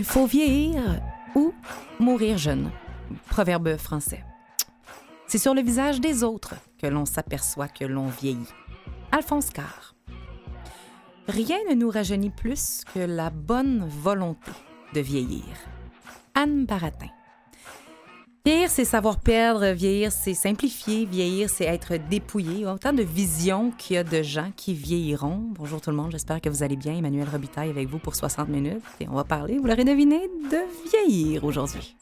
Il faut vieillir ou mourir jeune. Proverbe français. C'est sur le visage des autres que l'on s'aperçoit que l'on vieillit. Alphonse Carr. Rien ne nous rajeunit plus que la bonne volonté de vieillir. Anne Baratin. Vieillir, c'est savoir perdre, vieillir, c'est simplifier, vieillir, c'est être dépouillé. Autant de visions qu'il y a de gens qui vieilliront. Bonjour tout le monde, j'espère que vous allez bien. Emmanuel Robitaille avec vous pour 60 minutes et on va parler, vous l'aurez deviné, de vieillir aujourd'hui.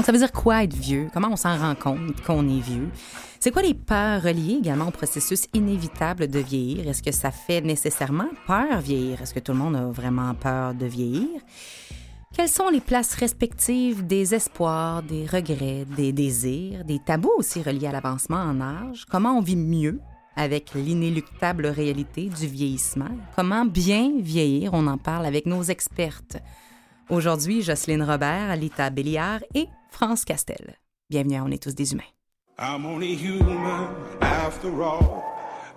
Donc, ça veut dire quoi être vieux? Comment on s'en rend compte qu'on est vieux? C'est quoi les peurs reliées également au processus inévitable de vieillir? Est-ce que ça fait nécessairement peur vieillir? Est-ce que tout le monde a vraiment peur de vieillir? Quelles sont les places respectives des espoirs, des regrets, des désirs, des tabous aussi reliés à l'avancement en âge? Comment on vit mieux avec l'inéluctable réalité du vieillissement? Comment bien vieillir? On en parle avec nos expertes. Aujourd'hui, Jocelyne Robert, Alita Béliard et France Castel. Bienvenue à On est tous des humains. I'm only human after all.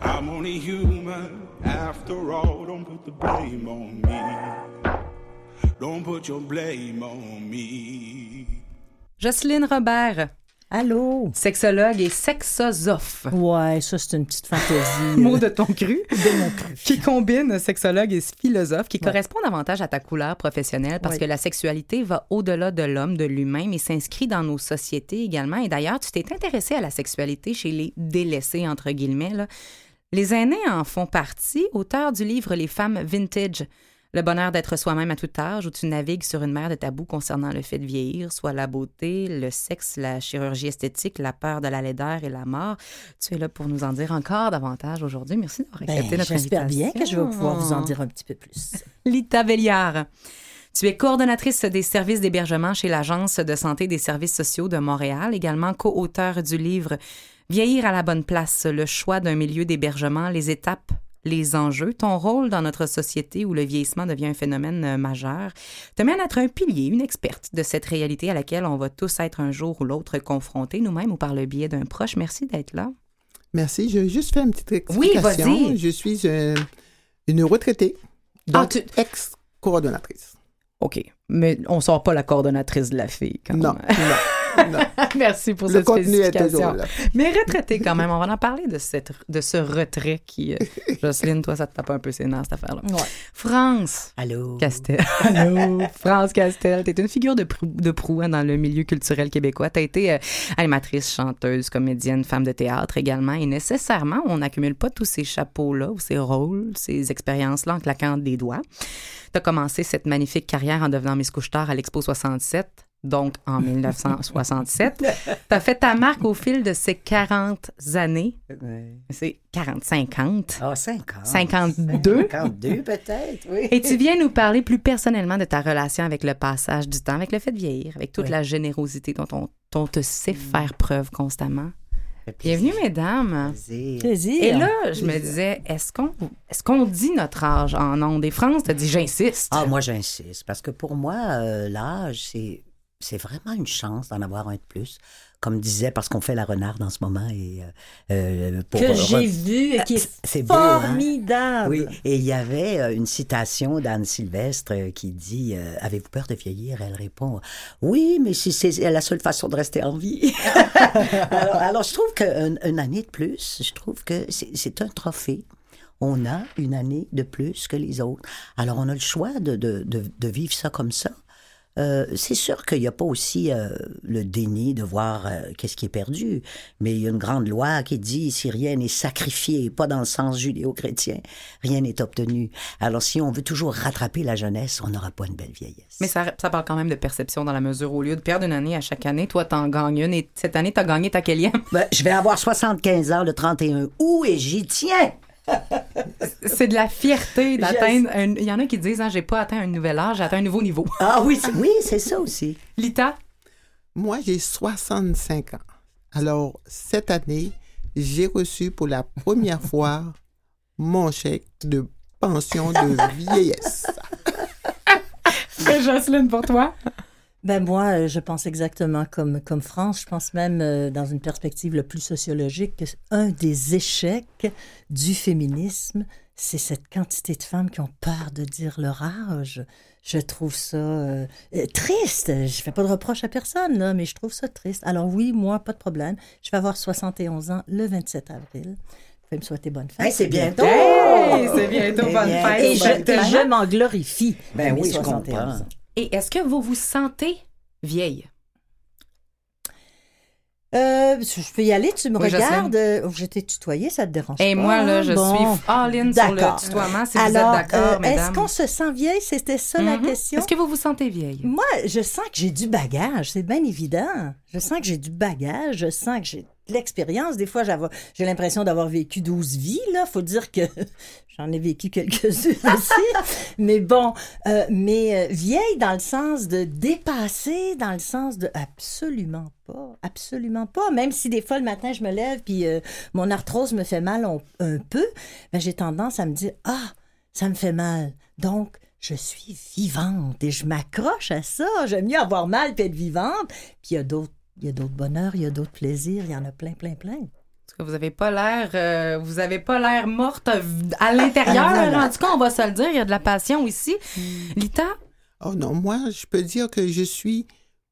I'm only human after all. Don't put the blame on me. Don't put your blame on me. Jocelyne Robert, Allô? sexologue et sexosophe. Ouais, ça, c'est une petite fantaisie. Mot de ton cru. de mon cru. Qui combine sexologue et philosophe, qui Ouais. correspond davantage à ta couleur professionnelle parce Ouais. que la sexualité va au-delà de l'homme, de l'humain, mais s'inscrit dans nos sociétés également. Et d'ailleurs, tu t'es intéressé à la sexualité chez les délaissés, entre guillemets. là. Les aînés en font partie, auteur du livre Les femmes vintage. Le bonheur d'être soi-même à tout âge, où tu navigues sur une mer de tabous concernant le fait de vieillir, soit la beauté, le sexe, la chirurgie esthétique, la peur de la laideur et la mort. Tu es là pour nous en dire encore davantage aujourd'hui. Merci d'avoir Ben, accepté notre J'espère invitation. bien que je vais pouvoir vous en dire un petit peu plus. Lita Velliard. Tu es coordonnatrice des services d'hébergement chez l'Agence de santé des services sociaux de Montréal, également co-auteur du livre Vieillir à la bonne place, le choix d'un milieu d'hébergement, les étapes, les enjeux, ton rôle dans notre société où le vieillissement devient un phénomène euh, majeur, te mène à être un pilier, une experte de cette réalité à laquelle on va tous être un jour ou l'autre confrontés, nous-mêmes ou par le biais d'un proche. Merci d'être là. Merci. Je vais juste faire une petite Oui, explication. vas-y. Je suis euh, une retraitée, donc Ah, tu- ex-coordonnatrice. OK. Mais on sort pas la coordonnatrice de la fille, quand Non, même. non, non. Merci pour Le cette contenu est spécification. toujours là. Mais retraité quand même, on va en parler de, cette, de ce retrait qui... euh, Jocelyne, toi, ça te tape un peu ses nerfs, cette affaire-là. Ouais. France Allô? Castel. Allô? France Castel, t'es une figure de, prou- de proue hein, dans le milieu culturel québécois. T'as été euh, animatrice, chanteuse, comédienne, femme de théâtre également. Et nécessairement, on n'accumule pas tous ces chapeaux-là, ou ces rôles, ces expériences-là en claquant des doigts. T'as commencé cette magnifique carrière en devenant Miss Couche-Tard à l'Expo 67, donc en 1967. T'as fait ta marque au fil de ces 40 années. C'est 40, 50. Ah, 50. 52. 52 peut-être, oui. Et tu viens nous parler plus personnellement de ta relation avec le passage du temps, avec le fait de vieillir, avec toute Oui. la générosité dont on, te sait faire preuve constamment. Bienvenue, mesdames. Plaisir. Plaisir. Et là, je me disais, est-ce qu'on est qu'on dit notre âge en ondes? Des France? T'as dit, j'insiste. Ah, moi, j'insiste, parce que pour moi, euh, l'âge, c'est, c'est vraiment une chance d'en avoir un de plus. Comme disait, parce qu'on fait la renarde en ce moment. Et, euh, euh, pour que j'ai vu et qui est, beau, hein? formidable. Oui, et il y avait euh, une citation d'Anne Sylvestre qui dit euh, Avez-vous peur de vieillir? Elle répond Oui, mais si c'est la seule façon de rester en vie. alors, alors, je trouve qu'une une année de plus, je trouve que c'est c'est un trophée. On a une année de plus que les autres. Alors, on a le choix de, de, de, de vivre ça comme ça. Euh, c'est sûr qu'il n'y a pas aussi euh, le déni de voir euh, qu'est-ce qui est perdu, mais il y a une grande loi qui dit si rien n'est sacrifié, pas dans le sens judéo-chrétien, rien n'est obtenu. Alors si on veut toujours rattraper la jeunesse, on n'aura pas une belle vieillesse. Mais ça, ça parle quand même de perception dans la mesure où, au lieu de perdre une année à chaque année, toi, t'en gagnes une et cette année, t'as gagné ta. Ben, je vais avoir 75 ans le 31 août et j'y tiens. C'est de la fierté d'atteindre. un- Il y en a qui disent hein, j'ai pas atteint un nouvel âge, j'ai atteint un nouveau niveau. Ah oui, c'est- oui, c'est ça aussi. Lita, Moi, j'ai 65 ans. Alors, cette année, j'ai reçu pour la première fois mon chèque de pension de vieillesse. Jocelyne, pour toi. Ben moi, euh, je pense exactement comme, comme France. Je pense même, euh, dans une perspective le plus sociologique, que un des échecs du féminisme, c'est cette quantité de femmes qui ont peur de dire leur âge. Je trouve ça euh, triste. Je fais pas de reproche à personne, là, mais je trouve ça triste. Alors oui, moi, pas de problème. Je vais avoir 71 ans le 27 avril. Vous pouvez me souhaiter bonne fête. Hey, c'est bientôt. Hey, c'est bientôt bonne Eh bien, fête. Et je, bonne je m'en glorifie. Ben oui, je 71 comprends. Et est-ce que vous vous sentez vieille? Euh, je peux y aller, tu me Oui, regardes. Euh, Je t'ai tutoyé, ça te dérange Et pas? moi, là, je Bon. suis all-in sur le tutoiement, si vous Alors, êtes d'accord, euh, est-ce qu'on se sent vieille? C'était ça la Mhm. question? Est-ce que vous vous sentez vieille? Moi, je sens que j'ai du bagage, c'est bien évident. Je sens que j'ai du bagage, je sens que j'ai l'expérience. Des fois, j'ai l'impression d'avoir vécu 12 vies, là. Faut dire que j'en ai vécu quelques-unes aussi. mais bon, euh, mais euh, vieille dans le sens de dépasser, dans le sens de absolument pas, absolument pas. Même si des fois, le matin, je me lève puis euh, mon arthrose me fait mal un, un peu, ben, j'ai tendance à me dire, ah, ça me fait mal. Donc, je suis vivante et je m'accroche à ça. J'aime mieux avoir mal puis être vivante. Puis il y a d'autres, il y a d'autres bonheurs, il y a d'autres plaisirs, il y en a plein, plein, plein. Parce que vous avez pas l'air, euh, vous avez pas l'air morte à l'intérieur. Ah, voilà. En tout cas, on va se le dire, il y a de la passion ici. Lita, Oh non, moi, je peux dire que je suis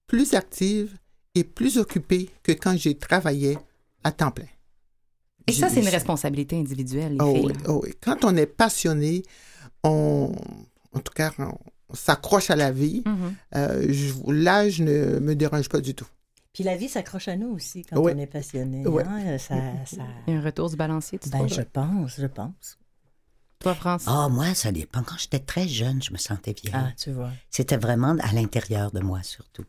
plus active et plus occupée que quand j'ai travaillé à temps plein. et ça, c'est une responsabilité individuelle, les Oh filles. oui, oh oui. Quand on est passionné, on, en tout cas, on, on s'accroche à la vie. Mhm. Euh, je- L'âge ne me dérange pas du tout. Puis la vie s'accroche à nous aussi quand Oui. on est passionné. Oui. hein. Ça, ça- Il y a un retour du balancier, tu Ben, je pense, je pense. Toi, France? Ah, moi, ça dépend. Quand j'étais très jeune, je me sentais vieille. Ah, tu vois. C'était vraiment à l'intérieur de moi, surtout.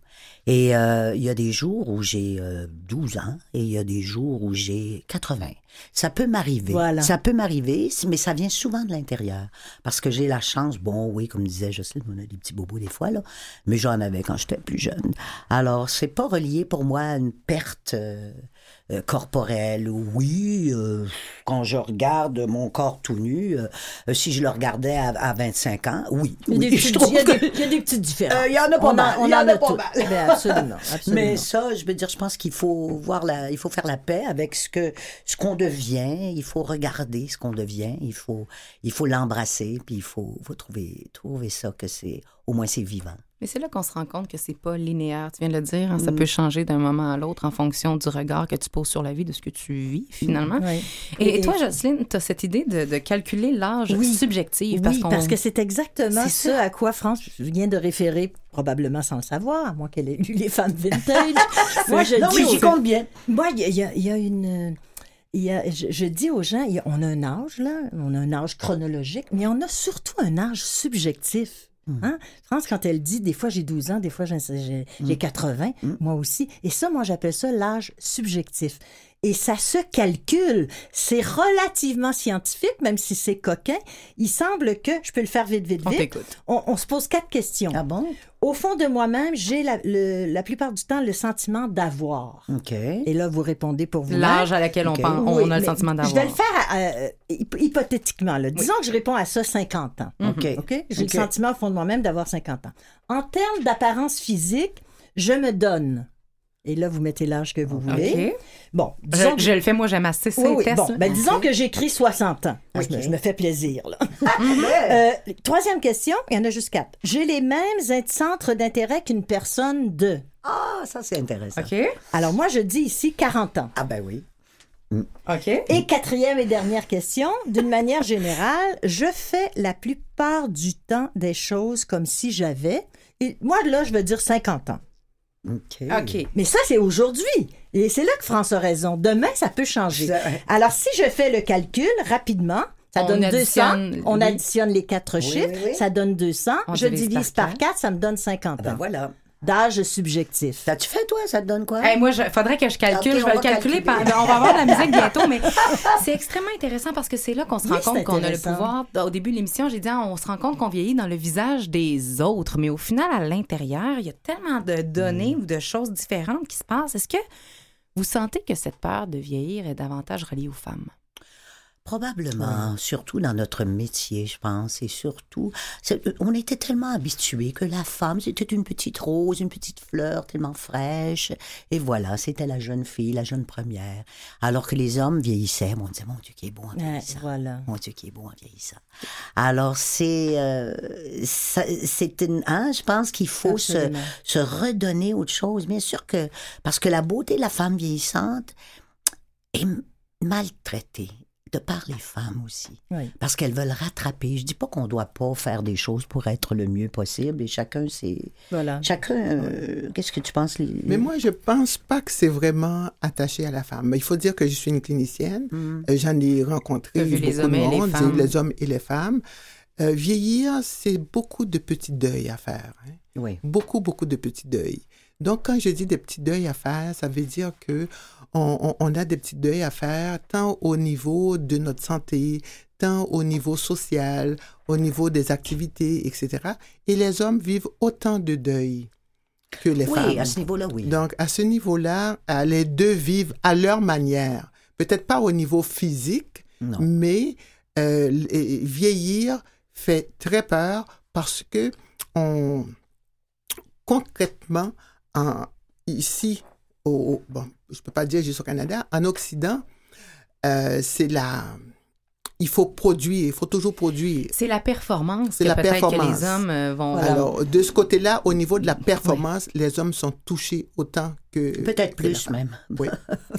Et euh, il y a des jours où j'ai euh, 12 ans et il y a des jours où j'ai 80. Ça peut m'arriver. Voilà. Ça peut m'arriver, mais ça vient souvent de l'intérieur. Parce que j'ai la chance, bon, oui, comme disait Jocelyne, on a des petits bobos des fois, là, mais j'en avais quand j'étais plus jeune. Alors, c'est pas relié pour moi à une perte euh, euh, corporelle. Oui, euh, quand je regarde mon corps tout nu, euh, euh, si je le regardais à, à 25 ans, oui. Il y a oui, y a que- y a des petites différences. Euh, il y en a pas on mal, on il y en a pas mal. Ben, absolument, absolument. Mais ça, je veux dire, je pense qu'il faut voir la, il faut faire la paix avec ce que, ce qu'on devient. Il faut regarder ce qu'on devient. Il faut, il faut l'embrasser, puis il faut, faut trouver, trouver ça que c'est, au moins c'est vivant. Mais c'est là qu'on se rend compte que c'est pas linéaire. Tu viens de le dire, hein, Mm. ça peut changer d'un moment à l'autre en fonction du regard que tu poses sur la vie, de ce que tu vis finalement. Oui. Et, Et- toi, Jocelyne, tu as cette idée de, de calculer l'âge Oui. subjectif. Oui, parce, parce que c'est exactement ce à quoi France vient de référer, probablement sans le savoir, à moins qu'elle ait lu les femmes vintage. Moi, je non, dis mais j'y compte bien. Moi, il y a, y y une. il y a- je, je dis aux gens, a- on a un âge, là, on a un âge chronologique, mais on a surtout un âge subjectif. Hein? France, quand elle dit, des fois j'ai 12 ans, des fois j'ai, j'ai- j'ai 80, moi aussi. Et ça, moi, j'appelle ça l'âge subjectif. Et ça se calcule. C'est relativement scientifique, même si c'est coquin. Il semble que, je peux le faire vite, vite, On vite. t'écoute. On, on se pose quatre questions. Ah bon? Au fond de moi-même, j'ai la, plupart du temps le sentiment d'avoir. OK. Et là, vous répondez pour vous. L'âge à laquelle on, on a le sentiment d'avoir. Je vais le faire euh, hyp- hypothétiquement. là. Disons que je réponds à ça 50 ans. OK. OK? J'ai le sentiment au fond de moi-même d'avoir 50 ans. En termes d'apparence physique, je me donne. Et là, vous mettez l'âge que vous voulez. OK. Bon, disons Je, que- je le fais, moi, j'aime assez ces oui, oui. tests. Bon, ben, disons que j'écris 60 ans. Je, me, Ok. je me fais plaisir, là. Euh, troisième question, il y en a juste quatre. J'ai les mêmes centres d'intérêt qu'une personne de. Ah, ça, c'est intéressant. OK. Alors, moi, je dis ici 40 ans. Ah, ben oui. OK. Et quatrième et dernière question, d'une manière générale, je fais la plupart du temps des choses comme si j'avais, moi, là, je veux dire 50 ans. OK. OK. Mais ça, c'est aujourd'hui. Et c'est là que France a raison. Demain, ça peut changer. Ça- Alors, si je fais le calcul rapidement, ça On donne additionne, 200. On additionne les quatre Oui, chiffres. oui, oui. Ça donne 200. On je divise par par 4, ça me donne 50 Ah ben ans. voilà. D'âge subjectif. T'as-tu fait, toi? Ça te donne quoi? Hey, moi, il faudrait que je calcule. Je on vais le va calculer. calculer. par- on va avoir de la musique bientôt, mais c'est extrêmement intéressant parce que c'est là qu'on se Oui, rend compte qu'on a le pouvoir. Au début de l'émission, j'ai dit, ah, on se rend compte qu'on vieillit dans le visage des autres, mais au final, à l'intérieur, il y a tellement de données ou de choses différentes qui se passent. Est-ce que vous sentez que cette peur de vieillir est davantage reliée aux femmes? Probablement, surtout dans notre métier, je pense, et surtout, c'est- on était tellement habitués que la femme, c'était une petite rose, une petite fleur tellement fraîche, et voilà, c'était la jeune fille, la jeune première. Alors que les hommes vieillissaient, on disait, mon Dieu, qui est beau en Ouais, vieillissant. voilà. Mon Dieu, qui est beau en vieillissant. Alors, c'est, euh, c'est une, hein, je pense qu'il faut se, se redonner autre chose. Bien sûr que, parce que la beauté de la femme vieillissante est maltraitée de par les femmes aussi. Oui. Parce qu'elles veulent rattraper. Je dis pas qu'on doit pas faire des choses pour être le mieux possible et chacun c'est Voilà. chacun euh, qu'est-ce que tu penses les- Mais moi, je pense pas que c'est vraiment attaché à la femme. Mais il faut dire que je suis une clinicienne. Mm. Euh, J'en ai rencontré T'as vu les beaucoup hommes de et les monde, femmes. les hommes et les femmes. Euh, vieillir, c'est beaucoup de petits deuils à faire. hein. Oui. Beaucoup, beaucoup de petits deuils. Donc, quand je dis des petits deuils à faire, ça veut dire que on, a des petits deuils à faire tant au niveau de notre santé, tant au niveau social, au niveau des activités, etc. Et les hommes vivent autant de deuils que les femmes. Oui, à ce niveau-là, oui. Donc, à ce niveau-là, les deux vivent à leur manière. Peut-être pas au niveau physique, Non. mais euh, vieillir fait très peur parce que on, concrètement, en, ici, au, bon, je peux pas dire juste au Canada, en Occident, euh, c'est la... Il faut produire, il faut toujours produire. C'est la performance C'est que la peut-être que performance. les hommes euh, vont... Alors, de ce côté-là, au niveau de la performance, les hommes sont touchés autant que... Peut-être plus même. Oui.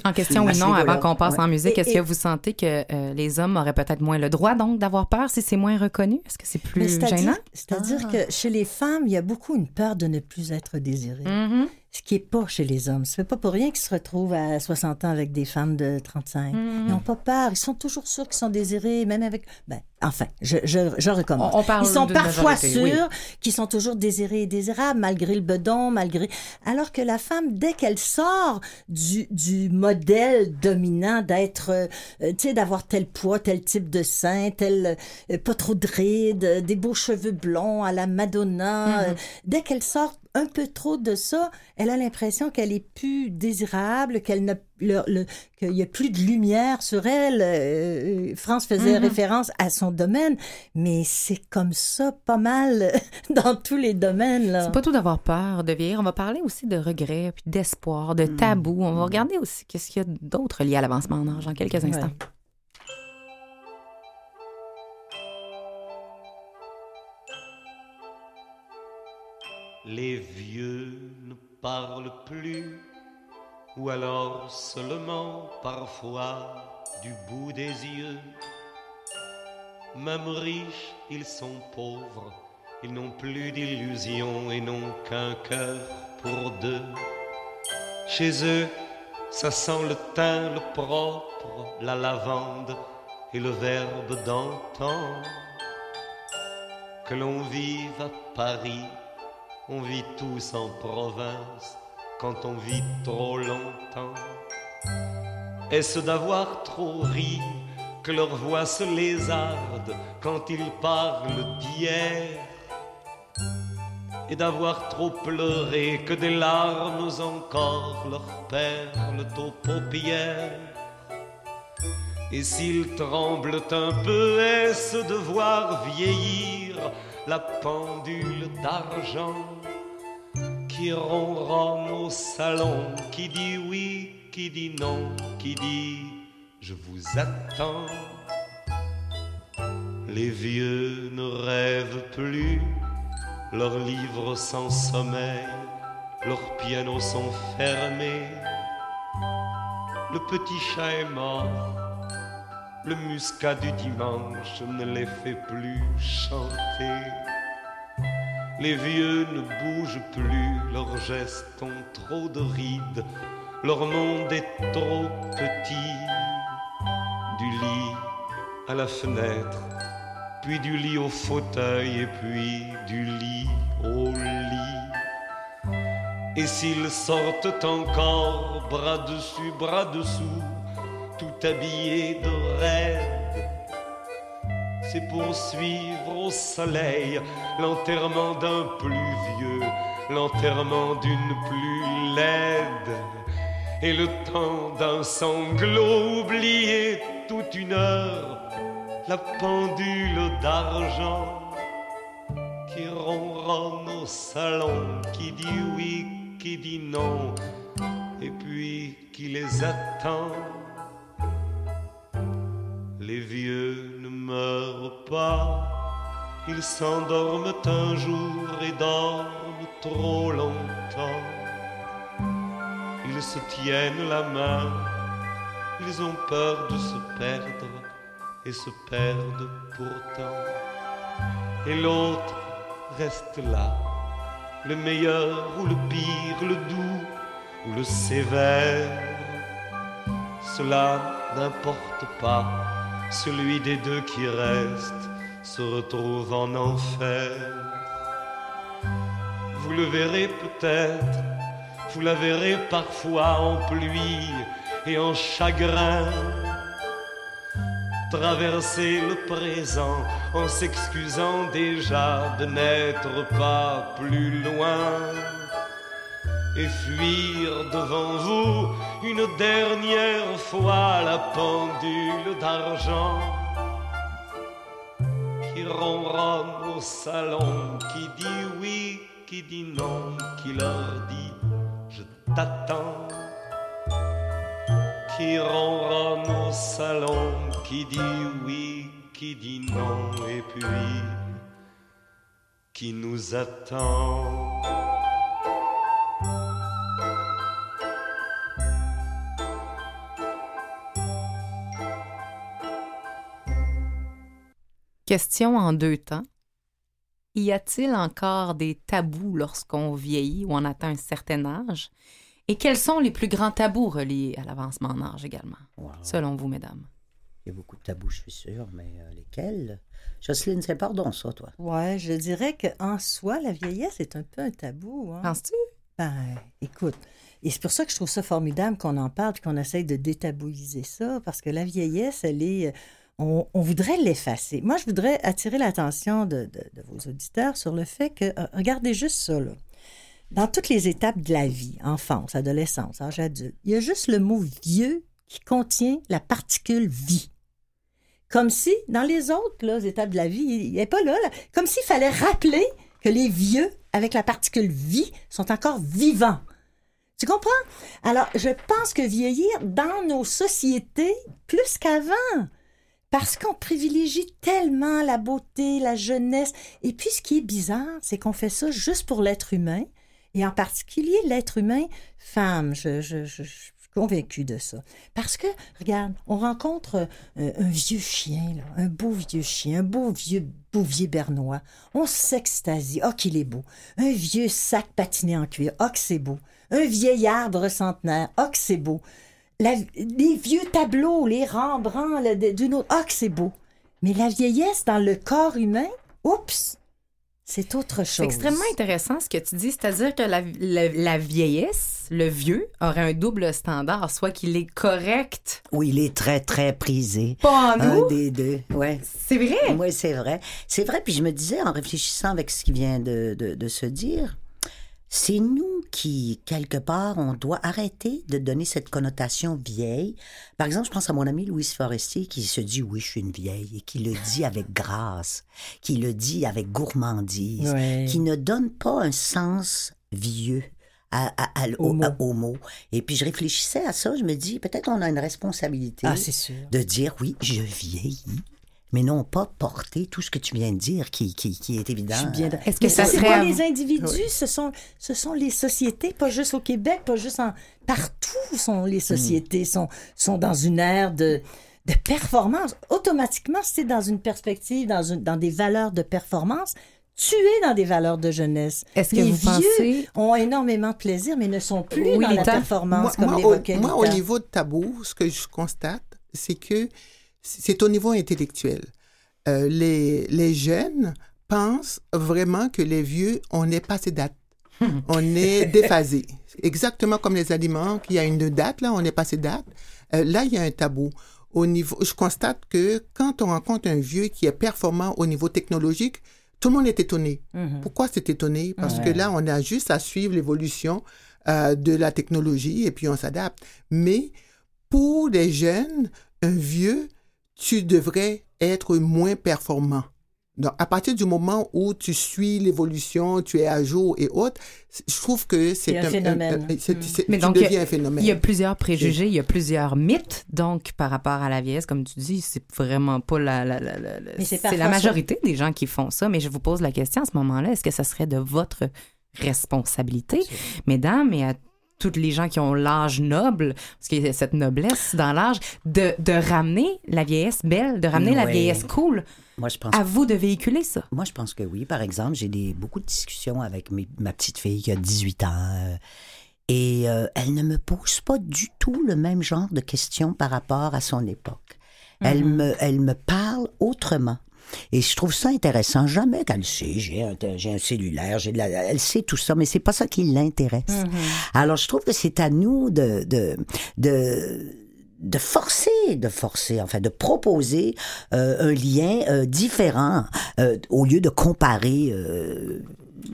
En question, ce non, avant qu'on passe ouais. en musique, est-ce et- que vous sentez que euh, les hommes auraient peut-être moins le droit, donc, d'avoir peur si c'est moins reconnu? Est-ce que c'est plus gênant? c'est-à-dire Ah. que chez les femmes, il y a beaucoup une peur de ne plus être désirée. Mhm. Ce qui n'est pas chez les hommes. Ce n'est pas pour rien qu'ils se retrouvent à 60 ans avec des femmes de 35. Mhm. Ils n'ont pas peur. Ils sont toujours sûrs qu'ils sont désirés, même avec. Ben, enfin, je, je, je recommence. On- on parle Ils sont parfois sûrs oui. qu'ils sont toujours désirés et désirables, malgré le bedon, malgré. Alors que la femme, dès qu'elle sort du, du modèle dominant d'être, euh, tu sais, d'avoir tel poids, tel type de sein, tel, euh, pas trop de rides, euh, des beaux cheveux blonds à la Madonna, Mhm. euh, dès qu'elle sort un peu trop de ça, elle a l'impression qu'elle est plus désirable, qu'elle le- qu'il y a plus de lumière sur elle. Euh, euh, France faisait Mhm. référence à son domaine, mais c'est comme ça pas mal dans tous les domaines. C'est pas tout d'avoir peur de vieillir. On va parler aussi de regrets, puis d'espoir, de tabou. On va regarder aussi qu'est-ce qu'il y a d'autre lié à l'avancement en âge en quelques instants. Ouais. Les vieux ne parlent plus, ou alors seulement parfois du bout des yeux. Même riches, ils sont pauvres, ils n'ont plus d'illusions et n'ont qu'un cœur pour deux. Chez eux, ça sent le thym, le propre, la lavande et le verbe d'antan. Que l'on vive à Paris, on vit tous en province quand on vit trop longtemps. Est-ce d'avoir trop ri que leur voix se lézarde quand ils parlent d'hier? Et d'avoir trop pleuré que des larmes encore leur perlent aux paupières? Et s'ils tremblent un peu, est-ce de voir vieillir la pendule d'argent qui ronronne au salon, qui dit oui, qui dit non, qui dit je vous attends. Les vieux ne rêvent plus, leurs livres sans sommeil, leurs pianos sont fermés. Le petit chat est mort, le muscat du dimanche ne les fait plus chanter. Les vieux ne bougent plus, leurs gestes ont trop de rides, leur monde est trop petit. Du lit à la fenêtre, puis du lit au fauteuil, et puis du lit au lit. Et s'ils sortent encore, bras dessus, bras dessous, tout habillés de c'est pour suivre au soleil l'enterrement d'un plus vieux, l'enterrement d'une plus laide, et le temps d'un sanglot oublié toute une heure, la pendule d'argent qui ronronne au salon, qui dit oui, qui dit non, et puis qui les attend. Les vieux ne meurent pas, ils s'endorment un jour et dorment trop longtemps. Ils se tiennent la main, ils ont peur de se perdre et se perdent pourtant. Et l'autre reste là, le meilleur ou le pire, le doux ou le sévère. Cela n'importe pas, celui des deux qui reste se retrouve en enfer. Vous le verrez peut-être, vous la verrez parfois en pluie et en chagrin. Traverser le présent en s'excusant déjà de n'être pas plus loin et fuir devant vous une dernière fois la pendule d'argent qui ronronne au salon, qui dit oui, qui dit non, qui leur dit je t'attends, qui ronronne au salon, qui dit oui, qui dit non, et puis qui nous attend. Question en deux temps. Y a-t-il encore des tabous lorsqu'on vieillit ou on atteint un certain âge? Et quels sont les plus grands tabous reliés à l'avancement en âge également, Wow. selon vous, mesdames? Il y a beaucoup de tabous, je suis sûre, mais euh, lesquels? Jocelyne, c'est pardon, ça, toi. Ouais, je dirais qu'en soi, la vieillesse est un peu un tabou. hein. Penses-tu? Ben, écoute, et c'est pour ça que je trouve ça formidable qu'on en parle, qu'on essaye de détabouiser ça, parce que la vieillesse, elle est... On, voudrait l'effacer. Moi, je voudrais attirer l'attention de, vos auditeurs sur le fait que, euh, regardez juste ça, là. Dans toutes les étapes de la vie, enfance, adolescence, âge adulte, il y a juste le mot vieux qui contient la particule vie. Comme si, dans les autres étapes de la vie, il n'est pas là, là. Comme s'il fallait rappeler que les vieux, avec la particule vie, sont encore vivants. Tu comprends? Alors, je pense que vieillir dans nos sociétés, plus qu'avant, parce qu'on privilégie tellement la beauté, la jeunesse. Et puis, ce qui est bizarre, c'est qu'on fait ça juste pour l'être humain, et en particulier l'être humain femme. Je, suis convaincue de ça. Parce que, regarde, on rencontre euh, un vieux chien, là, un beau vieux chien, un beau vieux bouvier bernois. On s'extasie. Oh, qu'il est beau. Un vieux sac patiné en cuir. Oh, que c'est beau. Un vieil arbre centenaire. Oh, que c'est beau. La- les vieux tableaux, les Rembrandt d'une autre. Ah, que c'est beau. Mais la vieillesse dans le corps humain, oups, c'est autre chose. C'est extrêmement intéressant ce que tu dis, c'est-à-dire que la, la- la vieillesse, le vieux, aurait un double standard, soit qu'il est correct, Oui, il est très, très prisé. pas en Un nous. des deux, ouais. C'est vrai? Oui, c'est vrai. C'est vrai, puis je me disais, en réfléchissant avec ce qui vient de, de- de se dire, c'est nous qui, quelque part, on doit arrêter de donner cette connotation vieille. Par exemple, je pense à mon ami Louise Forestier qui se dit, oui, je suis une vieille, et qui le dit avec grâce, qui le dit avec gourmandise, Ouais. qui ne donne pas un sens vieux. À, à- à- Au au, mot. Et puis je réfléchissais à ça, je me dis, peut-être on a une responsabilité Ah, sûr. de dire oui, je vieillis, mais non pas porter tout ce que tu viens de dire qui, qui, qui est évident. Est-ce que Mais ça c'est serait pas les individus, ce, sont, ce sont les sociétés, pas juste au Québec, pas juste en... Partout sont les sociétés, sont, sont dans une ère de, de performance. Automatiquement, si tu es dans une perspective, dans, une, dans des valeurs de performance, tués dans des valeurs de jeunesse. Est-ce que les vous vieux pensez- ont énormément de plaisir, mais ne sont plus Oui, dans la performance, moi, comme moi, au, moi, au niveau de tabou, ce que je constate, c'est que c'est au niveau intellectuel. Euh, les, les jeunes pensent vraiment que les vieux, on n'est pas assez date. on est déphasé. Exactement comme les aliments, qu'il y a une date, là, on n'est pas assez date. Euh, là, il y a un tabou. Au niveau, je constate que quand on rencontre un vieux qui est performant au niveau technologique, tout le monde est étonné. Mhm. Pourquoi c'est étonné? Parce que là, on a juste à suivre l'évolution euh, de la technologie et puis on s'adapte. Mais pour les jeunes, un vieux, tu devrais être moins performant. Donc, à partir du moment où tu suis l'évolution, tu es à jour et autres, je trouve que c'est un phénomène. c'est- Mais tu donc, deviens un phénomène. Il y a plusieurs préjugés, il y a plusieurs mythes, donc, par rapport à la vieillesse. Comme tu dis, c'est vraiment pas la, la, la, la- c'est la majorité des gens qui font ça. Mais je vous pose la question à ce moment-là, est-ce que ça serait de votre responsabilité, mesdames, et à toutes les gens qui ont l'âge noble, parce qu'il y a cette noblesse dans l'âge, de, de ramener la vieillesse belle, de ramener la vieillesse cool. Moi, je pense À vous de véhiculer ça. Moi, je pense que oui. Par exemple, j'ai des, beaucoup de discussions avec mes- ma petite fille qui a 18 ans. euh, et euh, elle ne me pose pas du tout le même genre de questions par rapport à son époque. Elle, me, elle me parle autrement. Et je trouve ça intéressant. Jamais qu'elle sait, j'ai un, j'ai un cellulaire, j'ai de la, elle sait tout ça, mais c'est pas ça qui l'intéresse. Alors, je trouve que c'est à nous de, de, de, de forcer, de forcer, enfin, de proposer euh, un lien euh, différent euh, au lieu de comparer.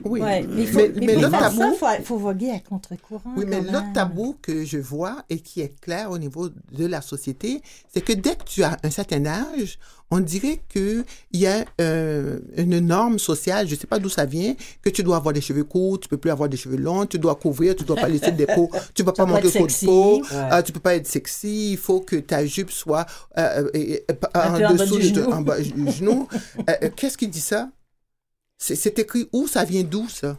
Oui, Ouais, mais faut, mais, mais faire tabou, il faut, faut voguer à contre-courant. Oui, mais l'autre tabou que je vois et qui est clair au niveau de la société, c'est que dès que tu as un certain âge, on dirait qu'il y a euh, une norme sociale, je ne sais pas d'où ça vient, que tu dois avoir des cheveux courts, tu peux plus avoir des cheveux longs, tu dois couvrir, tu dois pas laisser des peaux, tu peux pas être trop de peau, euh, tu peux pas être sexy, il faut que ta jupe soit euh, euh, en dessous du de genou. en bas du genou. Euh, Qu'est-ce qui dit ça? C'est écrit où? Ça vient d'où, ça?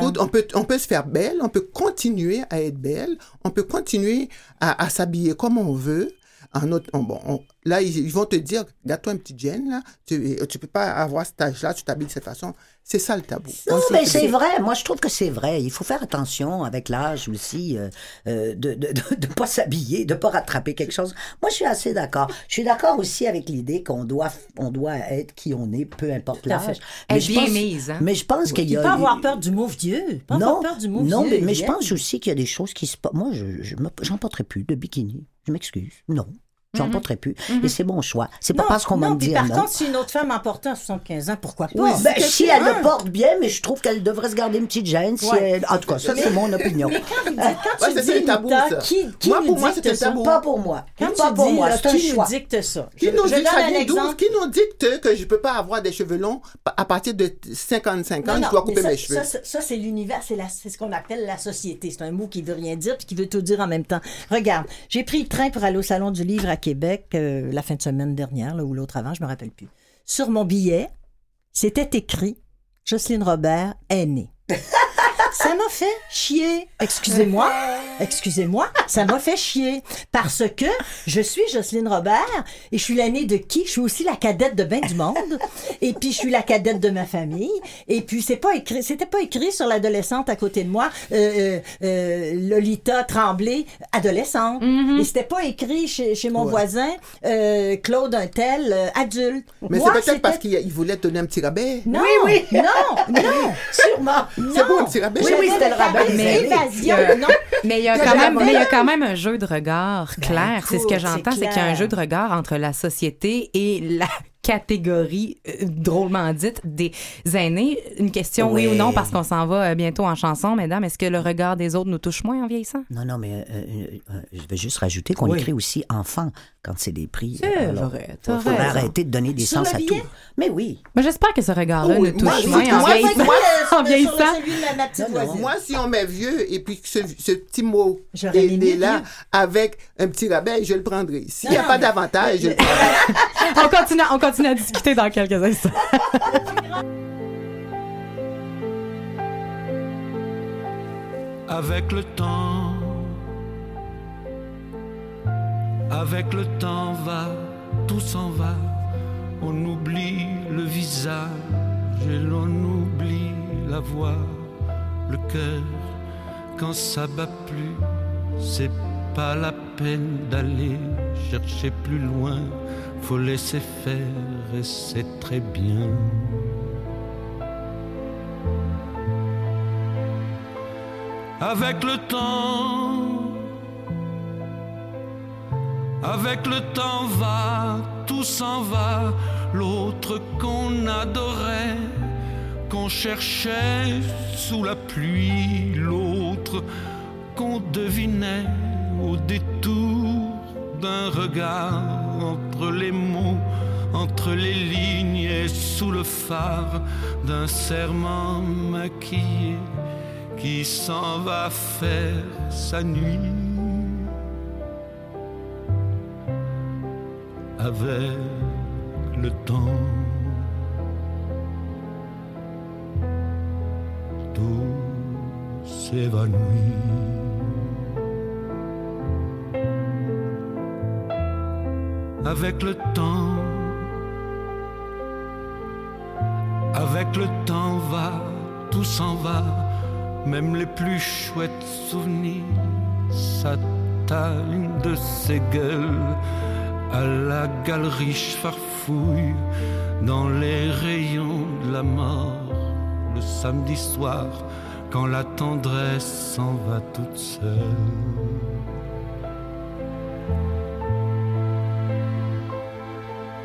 Écoute, on peut, on peut se faire belle, on peut continuer à être belle, on peut continuer à, à s'habiller comme on veut. En autre, on- bon, on- là, ils, ils vont te dire, garde-toi un petit jean, là, tu, tu peux pas avoir cet âge-là, tu t'habilles de cette façon. C'est ça le tabou. Non, On mais c'est vrai. Moi, je trouve que c'est vrai. Il faut faire attention avec l'âge aussi euh, euh, de de, de, de pas s'habiller, de pas rattraper quelque chose. Moi, je suis assez d'accord. Je suis d'accord aussi avec l'idée qu'on doit on doit être qui on est, peu importe l'âge. Mais je bien pense- mise, hein? Mais je pense qu'il y a pas avoir peur du mot vieux. Pas avoir non, peur du mot non, vieux. mais, mais je pense aussi qu'il y a des choses qui se passent. Moi, je, j'en porterai plus de bikini. Je m'excuse. Non. J'en porterai plus. Et c'est mon choix. C'est pas parce qu'on va me dire par non. contre, si une autre femme en portait à 75 ans, pourquoi pas? Oui, ben, si elle le porte bien, mais je trouve qu'elle devrait se garder une petite gêne. Si Ouais. elle- En tout cas, ça, c'est mon opinion. Mais quand vous dites, quand Ouais, tu dis tabou, qui, qui Moi, nous pour moi, dicte c'est un ça? tabou. Pas pour moi. Quand pas tu pour dis, moi, c'est un qui nous dicte ça? Qui nous. Qui dicte que je peux pas avoir des cheveux longs à partir de 55 ans, je dois couper mes cheveux? Ça, c'est l'univers, c'est la- c'est ce qu'on appelle la société. C'est un mot qui veut rien dire puis qui veut tout dire en même temps. Regarde, j'ai pris le train pour aller au Salon du Livre à Québec euh, la fin de semaine dernière, ou l'autre avant, je me rappelle plus. Sur mon billet, c'était écrit Jocelyne Robert est née. Ça m'a fait chier. Excusez-moi. Excusez-moi. Ça m'a fait chier. Parce que je suis Jocelyne Robert et je suis l'année de qui? Je suis aussi la cadette de ben du monde. Et puis, je suis la cadette de ma famille. Et puis, c'est pas écrit, c'était pas écrit sur l'adolescente à côté de moi, euh, euh, euh, Lolita Tremblay, adolescente. Et c'était pas écrit chez, chez mon Ouais. voisin, euh, Claude Untel, euh, adulte. Mais c'est peut-être parce qu'il il voulait te donner un petit rabais. Non, oui, non, non, Sûrement. C'est bon, un petit rabais. Oui, oui, c'était le Mais- non. Mais il y a quand même, mais il y a quand même un jeu de regard clair. c'est ce que j'entends, c'est qu'il y a un jeu de regard entre la société et la catégorie euh, drôlement dite des aînés. Une question oui, Oui. ou non parce qu'on s'en va euh, bientôt en chanson, mesdames. Est-ce que le regard des autres nous touche moins en vieillissant? Non, non, mais euh, je vais juste rajouter qu'on Oui. écrit aussi enfant quand c'est des prix. C'est Alors, vrai, t'as faut- arrêter de donner des Sur sens le à tout. Mais oui. Mais j'espère que ce regard-là Oh nous touche moi, moins en moi, vieillissant. Moi, en vieillissant. Non, non. si on met vieux et puis que ce, ce petit mot est là avec un petit rabais, je le prendrai. S'il n'y a pas d'avantage, je le prendrai. on, continue, on continue à discuter dans quelques instants. Avec le temps, avec le temps va, tout s'en va, on oublie le visage et l'on oublie la voix, le cœur, quand ça bat plus, c'est pas la peine d'aller chercher plus loin, faut laisser faire et c'est très bien. Avec le temps, avec le temps va, tout s'en va, l'autre qu'on adorait, qu'on cherchait sous la pluie, l'autre qu'on devinait au détour d'un regard entre les mots, entre les lignes et sous le phare d'un serment maquillé qui s'en va faire sa nuit avec le temps. Tout s'évanouit. Avec le temps, avec le temps va, tout s'en va, même les plus chouettes souvenirs s'attallent de ses gueules à la galerie farfouille dans les rayons de la mort le samedi soir quand la tendresse s'en va toute seule.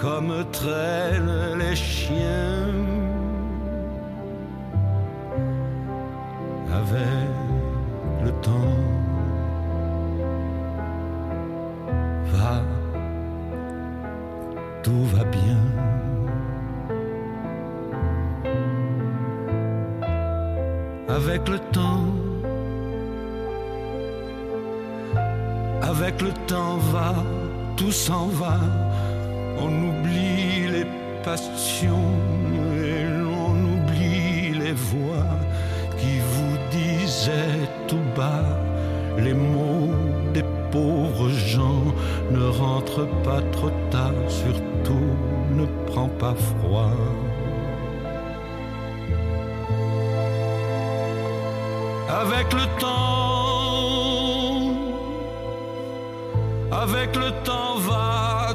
comme traînent les chiens. Avec le temps va, tout va bien. Avec le temps, avec le temps va, tout s'en va. On oublie les passions et l'on oublie les voix qui vous disaient tout bas les mots des pauvres gens. Ne rentre pas trop tard, surtout ne prends pas froid. Avec le temps, avec le temps va,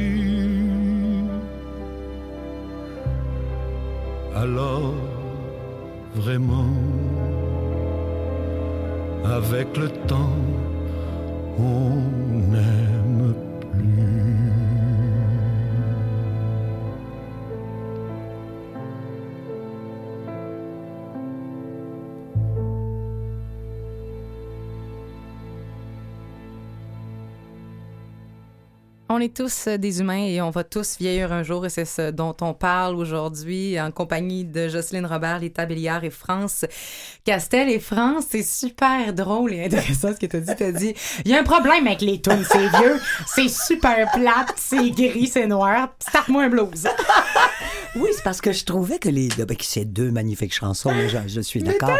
Alors, vraiment, avec le temps, on n'aime plus. Est tous euh, des humains et on va tous vieillir un jour et c'est ce dont on parle aujourd'hui en compagnie de Jocelyne Robert, Lita Béliard et France Castel. Et France, c'est super drôle et intéressant ce que tu as dit. Tu as dit, il y a un problème avec les tunes, c'est vieux, c'est super plate, c'est gris, c'est noir, starte-moi un blues. Oui, c'est parce que je trouvais que les ben, c'est deux magnifiques chansons, je, je suis d'accord.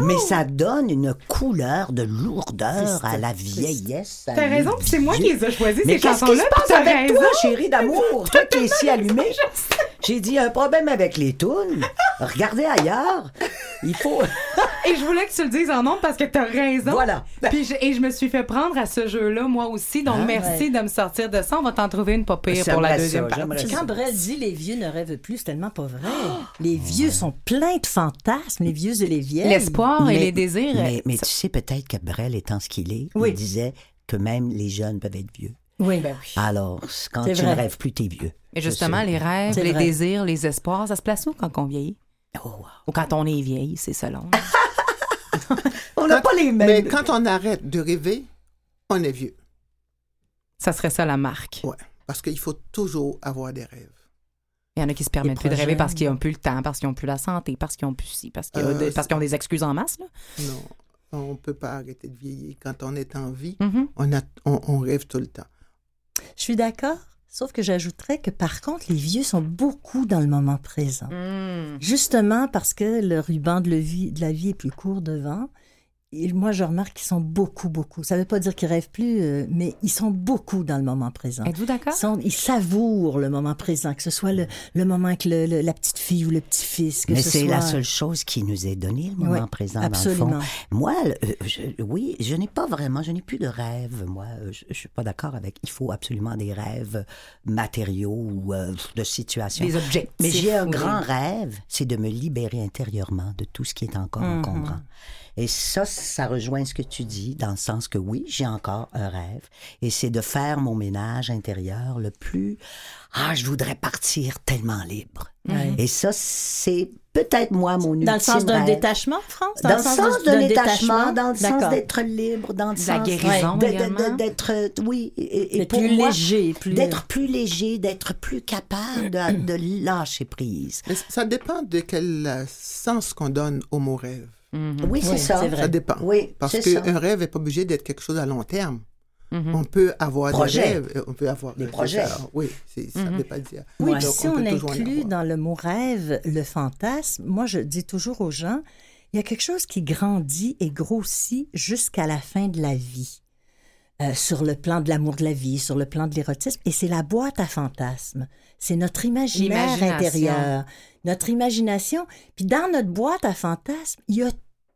Mais ça donne une couleur de lourdeur à la vieillesse. T'as raison, c'est moi qui les ai choisis, ces chansons-là. Raison. toi, chérie d'amour? Toi qui es si allumée. J'ai dit, un problème avec les tunes. Regardez ailleurs. Il faut. Et je voulais que tu le dises en nom parce que t'as raison. Voilà. Puis je, et je me suis fait prendre à ce jeu-là, moi aussi. Donc, Ah, merci ouais. de me sortir de ça. On va t'en trouver une pas pire pour la deuxième ça, partie. quand Brel dit les vieux ne rêvent plus, c'est tellement pas vrai. Les vieux sont pleins de fantasmes, les vieux et les vieilles. L'espoir et les désirs. Mais, mais ça- tu sais peut-être que Brel étant ce qu'il est, Oui. il disait que même les jeunes peuvent être vieux. Oui, Ben oui. Alors, quand tu vrai. ne rêves plus, t'es vieux. Et justement, les rêves, les vrai. désirs, les espoirs, ça se place où quand on vieillit? Oh, wow. Ou quand on est vieille, c'est selon. On n'a pas les mêmes. Mais quand on arrête de rêver, on est vieux. ça serait ça la marque. Ouais. Parce qu'il faut toujours avoir des rêves. Il y en a qui se permettent plus de rêver parce qu'ils n'ont plus le temps, parce qu'ils n'ont plus la santé, parce qu'ils n'ont plus ci, parce qu'ils ont, Euh, parce qu'ils ont des excuses en masse. Là. Non, on ne peut pas arrêter de vieillir. Quand on est en vie, Mhm. on, a, on, on rêve tout le temps. Je suis d'accord, sauf que j'ajouterais que par contre, les vieux sont beaucoup dans le moment présent. Mm. Justement parce que le ruban de la vie, de la vie est plus court devant. Et moi, je remarque qu'ils sont beaucoup, beaucoup. Ça ne veut pas dire qu'ils rêvent plus, euh, mais ils sont beaucoup dans le moment présent. Êtes-vous d'accord? Ils, sont- ils savourent le moment présent, que ce soit le, le moment avec le- le- la petite fille ou le petit fils. Que Mais ce c'est la seule chose qui nous est donnée, le moment Ouais, présent, dans le absolument. fond. Moi, euh, je- oui, je n'ai pas vraiment, je n'ai plus de rêves. Moi, Euh, je, je suis pas d'accord avec. Il faut absolument des rêves matériaux ou euh, de situations. Des objectifs. Mais j'ai un grand rêve, c'est de me libérer intérieurement de tout ce qui est encore Mhm. encombrant. Et ça, ça rejoint ce que tu dis, dans le sens que oui, j'ai encore un rêve, et c'est de faire mon ménage intérieur le plus... Ah, je voudrais partir tellement libre. Ouais. Et ça, c'est peut-être moi mon Dans le sens ultime d'un détachement, France? Dans, le sens d'un détachement, dans le sens d'être libre, dans le De la sens guérison d'être, euh, oui, et, pour plus moi, léger, plus- d'être plus léger, d'être plus capable de, de lâcher prise. Mais ça dépend de quel sens qu'on donne au mot rêve. Oui, c'est Oui, ça. c'est vrai. Ça dépend. Oui, Parce ça. qu'un rêve n'est pas obligé d'être quelque chose à long terme. Mhm. On peut avoir Projet. des rêves. euh, On peut avoir Des projets. ça. Oui, c'est- ça ne veut pas dire. Oui, Donc, puis si on, inclut dans le mot rêve le fantasme, moi je dis toujours aux gens, il y a quelque chose qui grandit et grossit jusqu'à la fin de la vie. Euh, sur le plan de l'amour de la vie, sur le plan de l'érotisme, et c'est la boîte à fantasmes. C'est notre imaginaire intérieur, notre imagination. Puis dans notre boîte à fantasmes, il y a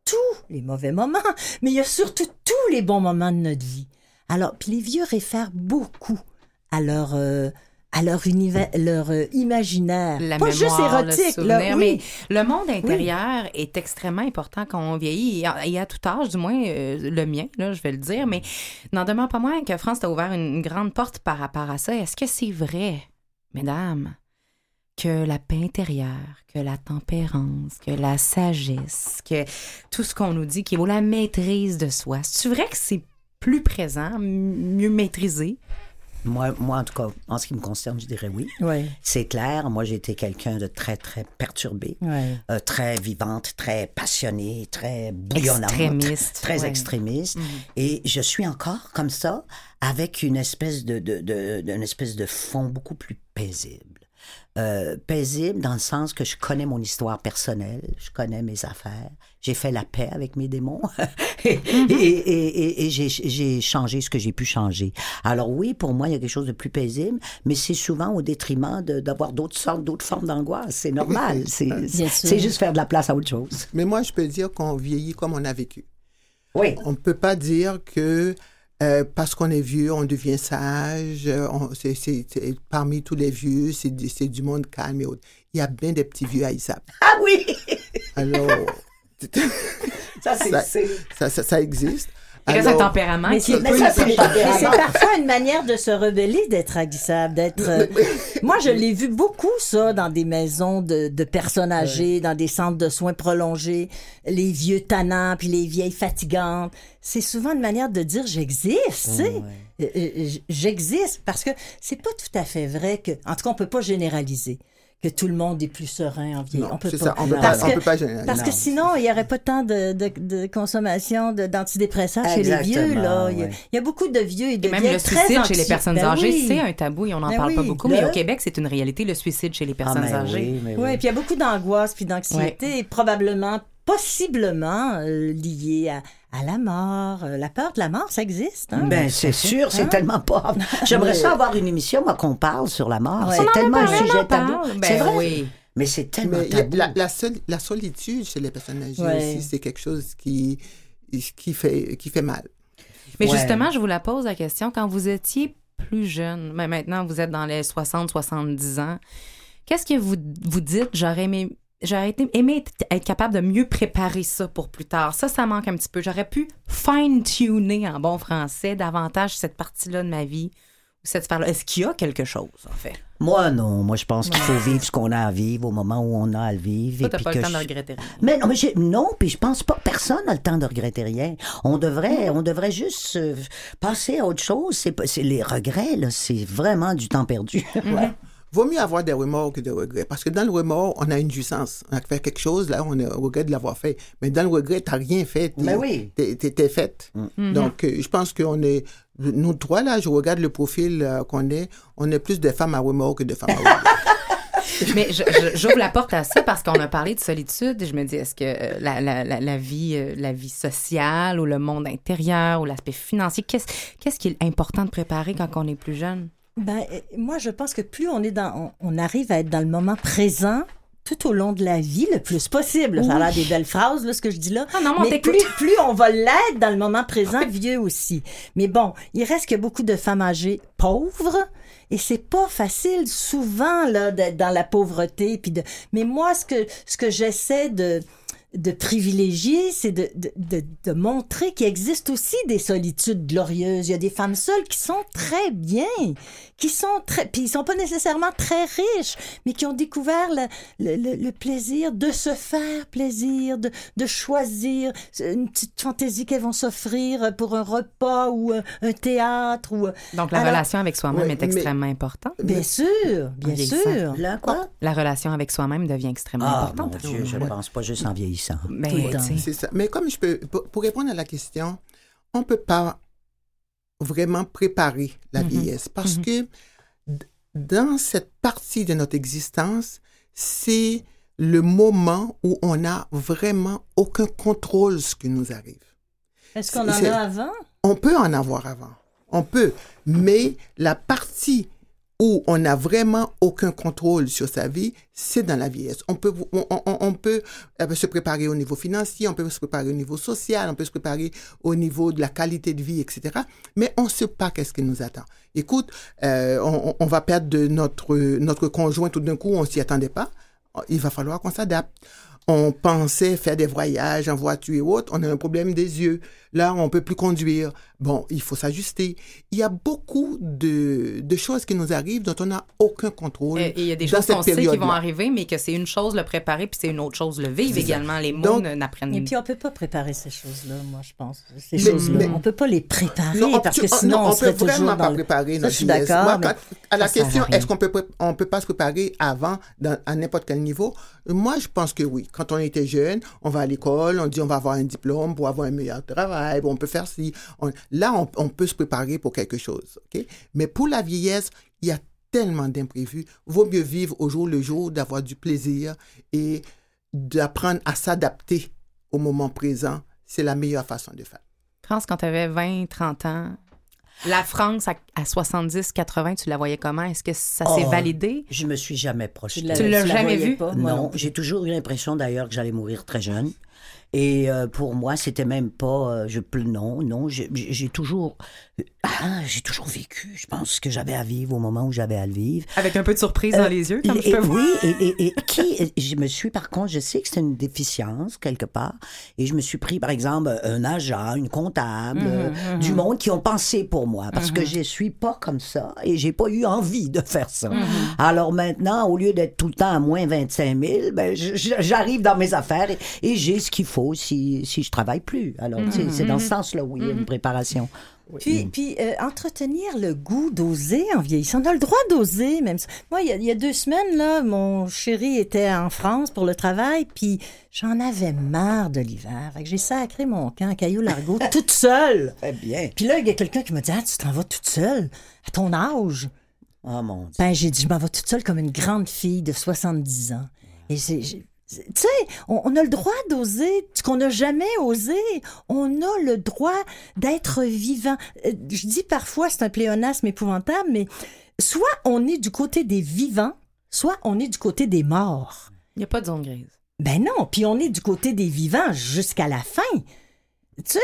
tous les mauvais moments, mais il y a surtout tous les bons moments de notre vie. Alors, puis les vieux réfèrent beaucoup à leur, euh, à leur, univers, leur euh, imaginaire. La Pas mémoire, juste érotique, le là, oui. mais le monde intérieur est extrêmement important quand on vieillit, et à, tout âge, du moins euh, le mien, là, je vais le dire, mais n'en demeure pas moins que France t'a ouvert une, une grande porte par rapport à ça. Est-ce que c'est vrai, mesdames, que la paix intérieure, que la tempérance, que la sagesse, que tout ce qu'on nous dit qui vaut la maîtrise de soi, c'est vrai que c'est plus présent, mieux maîtrisé? Moi, moi, en tout cas, en ce qui me concerne, je dirais oui. Oui, C'est clair. Moi, j'ai été quelqu'un de très, très perturbé, oui. euh, très vivante, très passionnée, très bouillonnante. Extrémiste, Très extrémiste. Et je suis encore comme ça, avec une espèce de, de, de- d'une espèce de fond beaucoup plus paisible. Euh, paisible dans le sens que je connais mon histoire personnelle, je connais mes affaires, j'ai fait la paix avec mes démons et, et, et- et- et j'ai, changé ce que j'ai pu changer. Alors oui, pour moi, il y a quelque chose de plus paisible, mais c'est souvent au détriment d'avoir d'autres sortes, d'autres formes d'angoisse. C'est normal. C'est juste faire de la place à autre chose. Mais moi, je peux dire qu'on vieillit comme on a vécu. Oui. On ne peut pas dire que euh, parce qu'on est vieux, on devient sage. euh, parmi tous les vieux, c'est du- monde calme et autres. Il y a bien des petits vieux à Isaac. Ah oui! Alors, ça, ça, ça existe. Reste un tempérament Mais qui c'est parfois une manière de se rebeller, d'être haïssable, d'être. euh, Moi, je l'ai vu beaucoup ça dans des maisons de, de personnes âgées, dans des centres de soins prolongés, les vieux tannants puis les vieilles fatigantes. C'est souvent une manière de dire j'existe, tu sais. Euh, euh, J'existe parce que c'est pas tout à fait vrai que, en tout cas, on peut pas généraliser que tout le monde est plus serein en vieillant. Non, on peut c'est pas. ça, on peut Parce pas- on que- peut pas généraliser. Parce que Non. sinon, il n'y aurait pas tant de, de, de consommation de- d'antidépresseurs chez les vieux. Là. Il, y a, ouais. il y a beaucoup de vieux et de Et même le suicide chez les personnes Ben âgées, oui. c'est un tabou et on n'en Ben parle pas beaucoup. Mais Le- au Québec, c'est une réalité, le suicide chez les Ah, personnes mais âgées. oui, mais Oui, oui. puis il y a beaucoup d'angoisse puis d'anxiété, probablement, possiblement euh, liée à, à la mort. Euh, la peur de la mort, ça existe. Hein? Ben, c'est sûr, c'est Hein? tellement pas. J'aimerais Oui. ça avoir une émission, moi, qu'on parle sur la mort. Ouais. C'est tellement un sujet tabou. parle. c'est Ben vrai. oui. Mais c'est tellement Mais tabou. la, la, sol- la solitude chez les personnes âgées Ouais. aussi, c'est quelque chose qui, qui, fait, qui fait mal. Mais Ouais. justement, je vous la pose la question. Quand vous étiez plus jeune, mais maintenant vous êtes dans les 60, 70 ans, qu'est-ce que vous vous dites? J'aurais aimé, j'aurais été- aimé être- être capable de mieux préparer ça pour plus tard. Ça, ça manque un petit peu. J'aurais pu fine-tuner en bon français davantage cette partie-là de ma vie ou cette sphère-là. Est-ce qu'il y a quelque chose, en fait? Moi, non. Moi, je pense qu'il faut vivre ce qu'on a à vivre au moment où on a à le vivre. Toi, t'as pas le temps de regretter rien. Mais non, mais non, puis je pense pas personne n'a le temps de regretter rien. On devrait, on devrait juste euh, passer à autre chose. C'est les regrets là, c'est vraiment du temps perdu. Ouais. Vaut mieux avoir des remords que des regrets. Parce que dans le remords, on a une jouissance. On a fait quelque chose, là, on a regret de l'avoir fait. Mais dans le regret, tu n'as rien fait. T'es- Mais oui. T'es, t'es- t'es faite. Donc, euh, je pense qu'on est. Nous trois, là, je regarde le profil euh, qu'on est. On est plus de femmes à remords que de femmes à regrets. Mais j'ouvre la porte à ça parce qu'on a parlé de solitude et je me dis, est-ce que euh, la, la, la, la vie, la vie sociale ou le monde intérieur ou l'aspect financier, qu'est-ce qu'est-ce qui est important de préparer quand on est plus jeune? Ben, euh, moi, je pense que plus on est dans, on, on arrive à être dans le moment présent tout au long de la vie le plus possible. Ça a l'air des belles phrases, là, ce que je dis là. Ah non, mais plus, plus on va l'être dans le moment présent, vieux aussi. Mais bon, il reste que beaucoup de femmes âgées pauvres. Et c'est pas facile souvent là d'être dans la pauvreté puis de mais moi ce que ce que j'essaie de de privilégier, c'est de, de, de, de montrer qu'il existe aussi des solitudes glorieuses. Il y a des femmes seules qui sont très bien, qui sont très, puis ils sont pas nécessairement très riches, mais qui ont découvert le, le, le- le plaisir de se faire plaisir, de, de choisir une petite fantaisie qu'elles vont s'offrir pour un repas ou un, un théâtre ou Donc, la Alors- relation avec soi-même Ouais, est mais- extrêmement importante. bien sûr, bien vieillissant. sûr. Là, quoi? La relation avec soi-même devient extrêmement Ah, mon importante. Dieu, je pense pas juste en vieillissant. Mais, Tout le temps. tu sais, C'est ça. Mais comme je peux, pour, pour répondre à la question, on ne peut pas vraiment préparer la Mhm. vieillesse parce que d- dans cette partie de notre existence, c'est le moment où on n'a vraiment aucun contrôle sur ce qui nous arrive. Est-ce qu'on en a avant? On peut en avoir avant. On peut. Mais la partie où on n'a vraiment aucun contrôle sur sa vie, c'est dans la vieillesse. On peut, on, peut se préparer au niveau financier, on peut se préparer au niveau social, on peut se préparer au niveau de la qualité de vie, etc. Mais on ne sait pas qu'est-ce qui nous attend. Écoute, euh, on, va perdre notre, notre conjoint tout d'un coup, on s'y attendait pas. Il va falloir qu'on s'adapte. On pensait faire des voyages en voiture et autres. On a un problème des yeux. Là, on peut plus conduire. Bon, il faut s'ajuster. Il y a beaucoup de, de choses qui nous arrivent dont on n'a aucun contrôle. Et il y a des choses qu'on sait qui vont arriver, mais que c'est une chose le préparer, puis c'est une autre chose le vivre également. Les mots n'apprennent Et puis, on peut pas préparer ces choses-là, moi, je pense. Ces Mais- choses-là. mais- on peut pas les préparer Non, on, parce que sinon, non, on, on serait peut vraiment pas préparer notre je d'accord, Moi, mais- quand- à la question, est-ce qu'on peut, on peut pas se préparer avant, dans- à n'importe quel niveau? Moi, je pense que oui. Quand on était jeune, on va à l'école, on dit on va avoir un diplôme pour avoir un meilleur travail, on peut faire ci. Là, on, peut se préparer pour quelque chose. ok? Mais pour la vieillesse, il y a tellement d'imprévus. Vaut mieux vivre au jour le jour, d'avoir du plaisir et d'apprendre à s'adapter au moment présent. C'est la meilleure façon de faire. France, quand tu avais 20, 30 ans, la France à, à 70, 80, tu la voyais comment? Est-ce que ça s'est Oh, validé? Je me suis jamais projetée. Tu l'as la jamais voyais vu? pas, moi Non, j'ai toujours eu l'impression d'ailleurs que j'allais mourir très jeune. Et euh, pour moi, c'était même pas. euh, je non, non, j'ai toujours, ah, j'ai toujours vécu. Je pense ce que j'avais à vivre au moment où j'avais à le vivre. Avec un peu de surprise dans Euh, les yeux, comme je et- peux voir. Oui, et, et- et qui, je me suis, par contre, je sais que c'est une déficience quelque part, et je me suis pris, par exemple, un agent, une comptable, Mhm, euh, du monde qui ont pensé pour moi, parce que je suis pas comme ça, et j'ai pas eu envie de faire ça. Alors maintenant, au lieu d'être tout le temps à moins 25 000, ben, je- je- j'arrive dans mes affaires et, et j'ai ce qu'il faut si, si je travaille plus. Alors, sais, c'est dans ce sens-là où il y a une préparation. Puis, puis euh, entretenir le goût d'oser en vieillissant. On a le droit d'oser, même. ça. Moi, il y, a, il y a deux semaines, là, mon chéri était en France pour le travail, puis j'en avais marre de l'hiver. Fait que j'ai sacré mon camp à Caillou-Largo toute seule. Très bien. Puis là, il y a quelqu'un qui m'a dit Ah, tu t'en vas toute seule? À ton âge. Oh mon Dieu. Ben, j'ai dit Je m'en vais toute seule comme une grande fille de 70 ans. Et c'est- j'ai- Tu sais, on, on a le droit d'oser ce qu'on n'a jamais osé. On a le droit d'être vivant. Euh, Je dis parfois, c'est un pléonasme épouvantable, mais soit on est du côté des vivants, soit on est du côté des morts. Il n'y a pas de zone grise. Ben non, puis on est du côté des vivants jusqu'à la fin. Tu sais,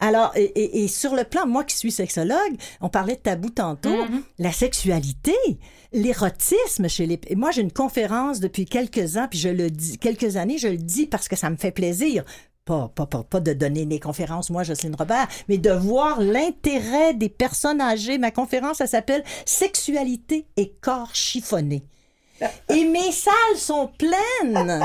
alors, et, et- et sur le plan, moi qui suis sexologue, on parlait de tabou tantôt, Mhm. la sexualité, l'érotisme chez les... et Moi, j'ai une conférence depuis quelques ans, puis je le dis, quelques années, je le dis parce que ça me fait plaisir. Pas, pas, pas, pas de donner des conférences, moi, Jocelyne Robert, mais de voir l'intérêt des personnes âgées. Ma conférence, ça s'appelle Sexualité et corps chiffonné. Et mes salles sont pleines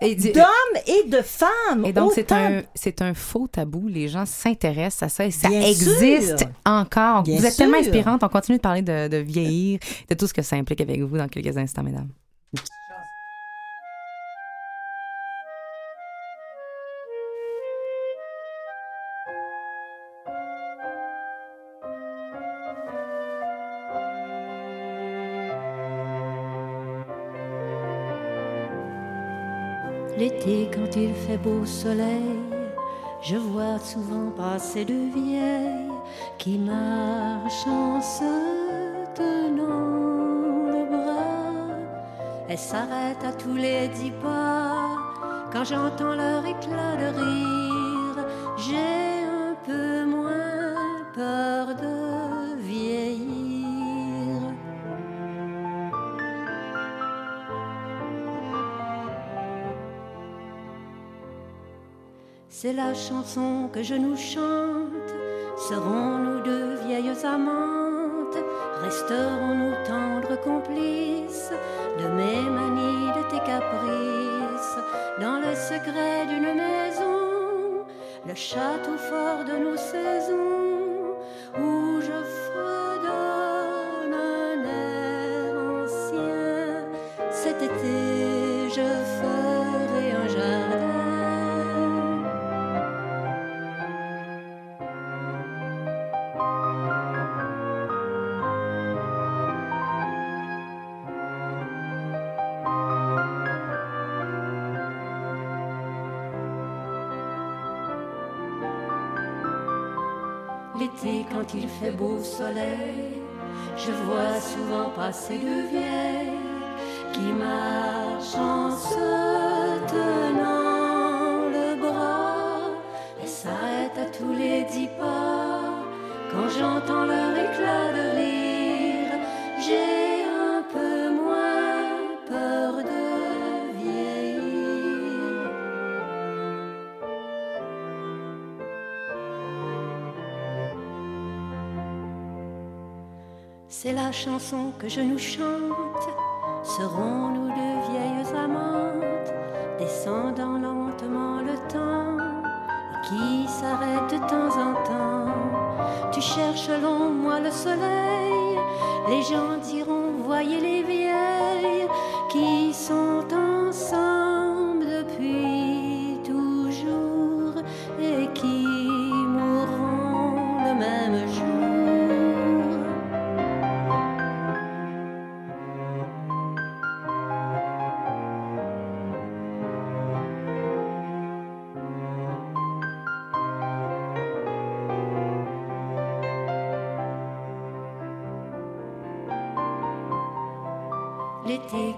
d'hommes et de femmes. et donc, c'est un, c'est un faux tabou. Les gens s'intéressent à ça et ça Bien existe sûr. encore. Bien vous êtes tellement inspirante. On continue de parler de, de vieillir, de tout ce que ça implique avec vous dans quelques instants, mesdames. Il fait beau soleil, je vois souvent passer de vieilles qui marchent en se tenant le bras. Elles s'arrêtent à tous les dix pas. Quand j'entends leur éclat de rire, C'est la chanson que je nous chante. Serons-nous deux vieilles amantes? Resterons-nous tendres complices de mes manies, de tes caprices? Dans le secret d'une maison, le château fort de nos saisons Où je beau soleil, je vois souvent passer de vieilles qui marchent en la chanson que je nous chante. Serons-nous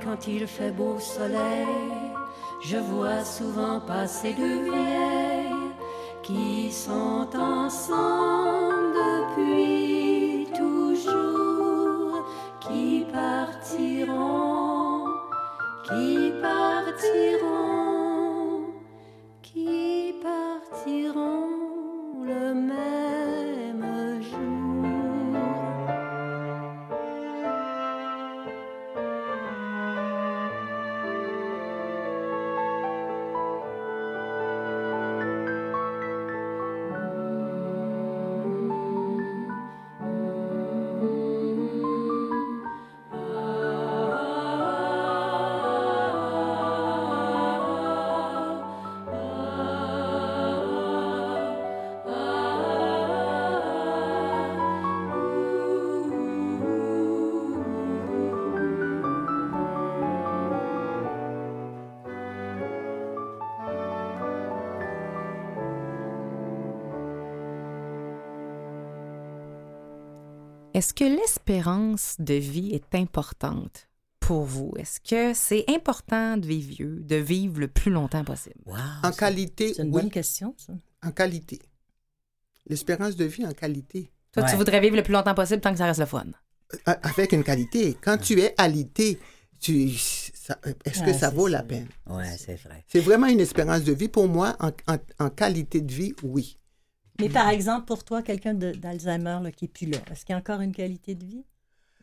quand il fait beau soleil, je vois souvent passer de vieilles qui sont ensemble Est-ce que l'espérance de vie est importante pour vous? Est-ce que c'est important de vivre vieux, de vivre le plus longtemps possible? Wow, En qualité, C'est une oui. bonne question, ça. En qualité. L'espérance de vie en qualité. Toi, tu voudrais vivre le plus longtemps possible tant que ça reste le fun. Euh, Avec une qualité. Quand tu es alité, tu, ça- est-ce que Ouais, ça c'est vaut la peine? Ouais, c'est vrai. C'est vraiment une espérance de vie. Pour moi, en, en- en qualité de vie, oui. Mais par exemple, pour toi, quelqu'un d'Alzheimer qui n'est plus là, est-ce qu'il y a encore une qualité de vie?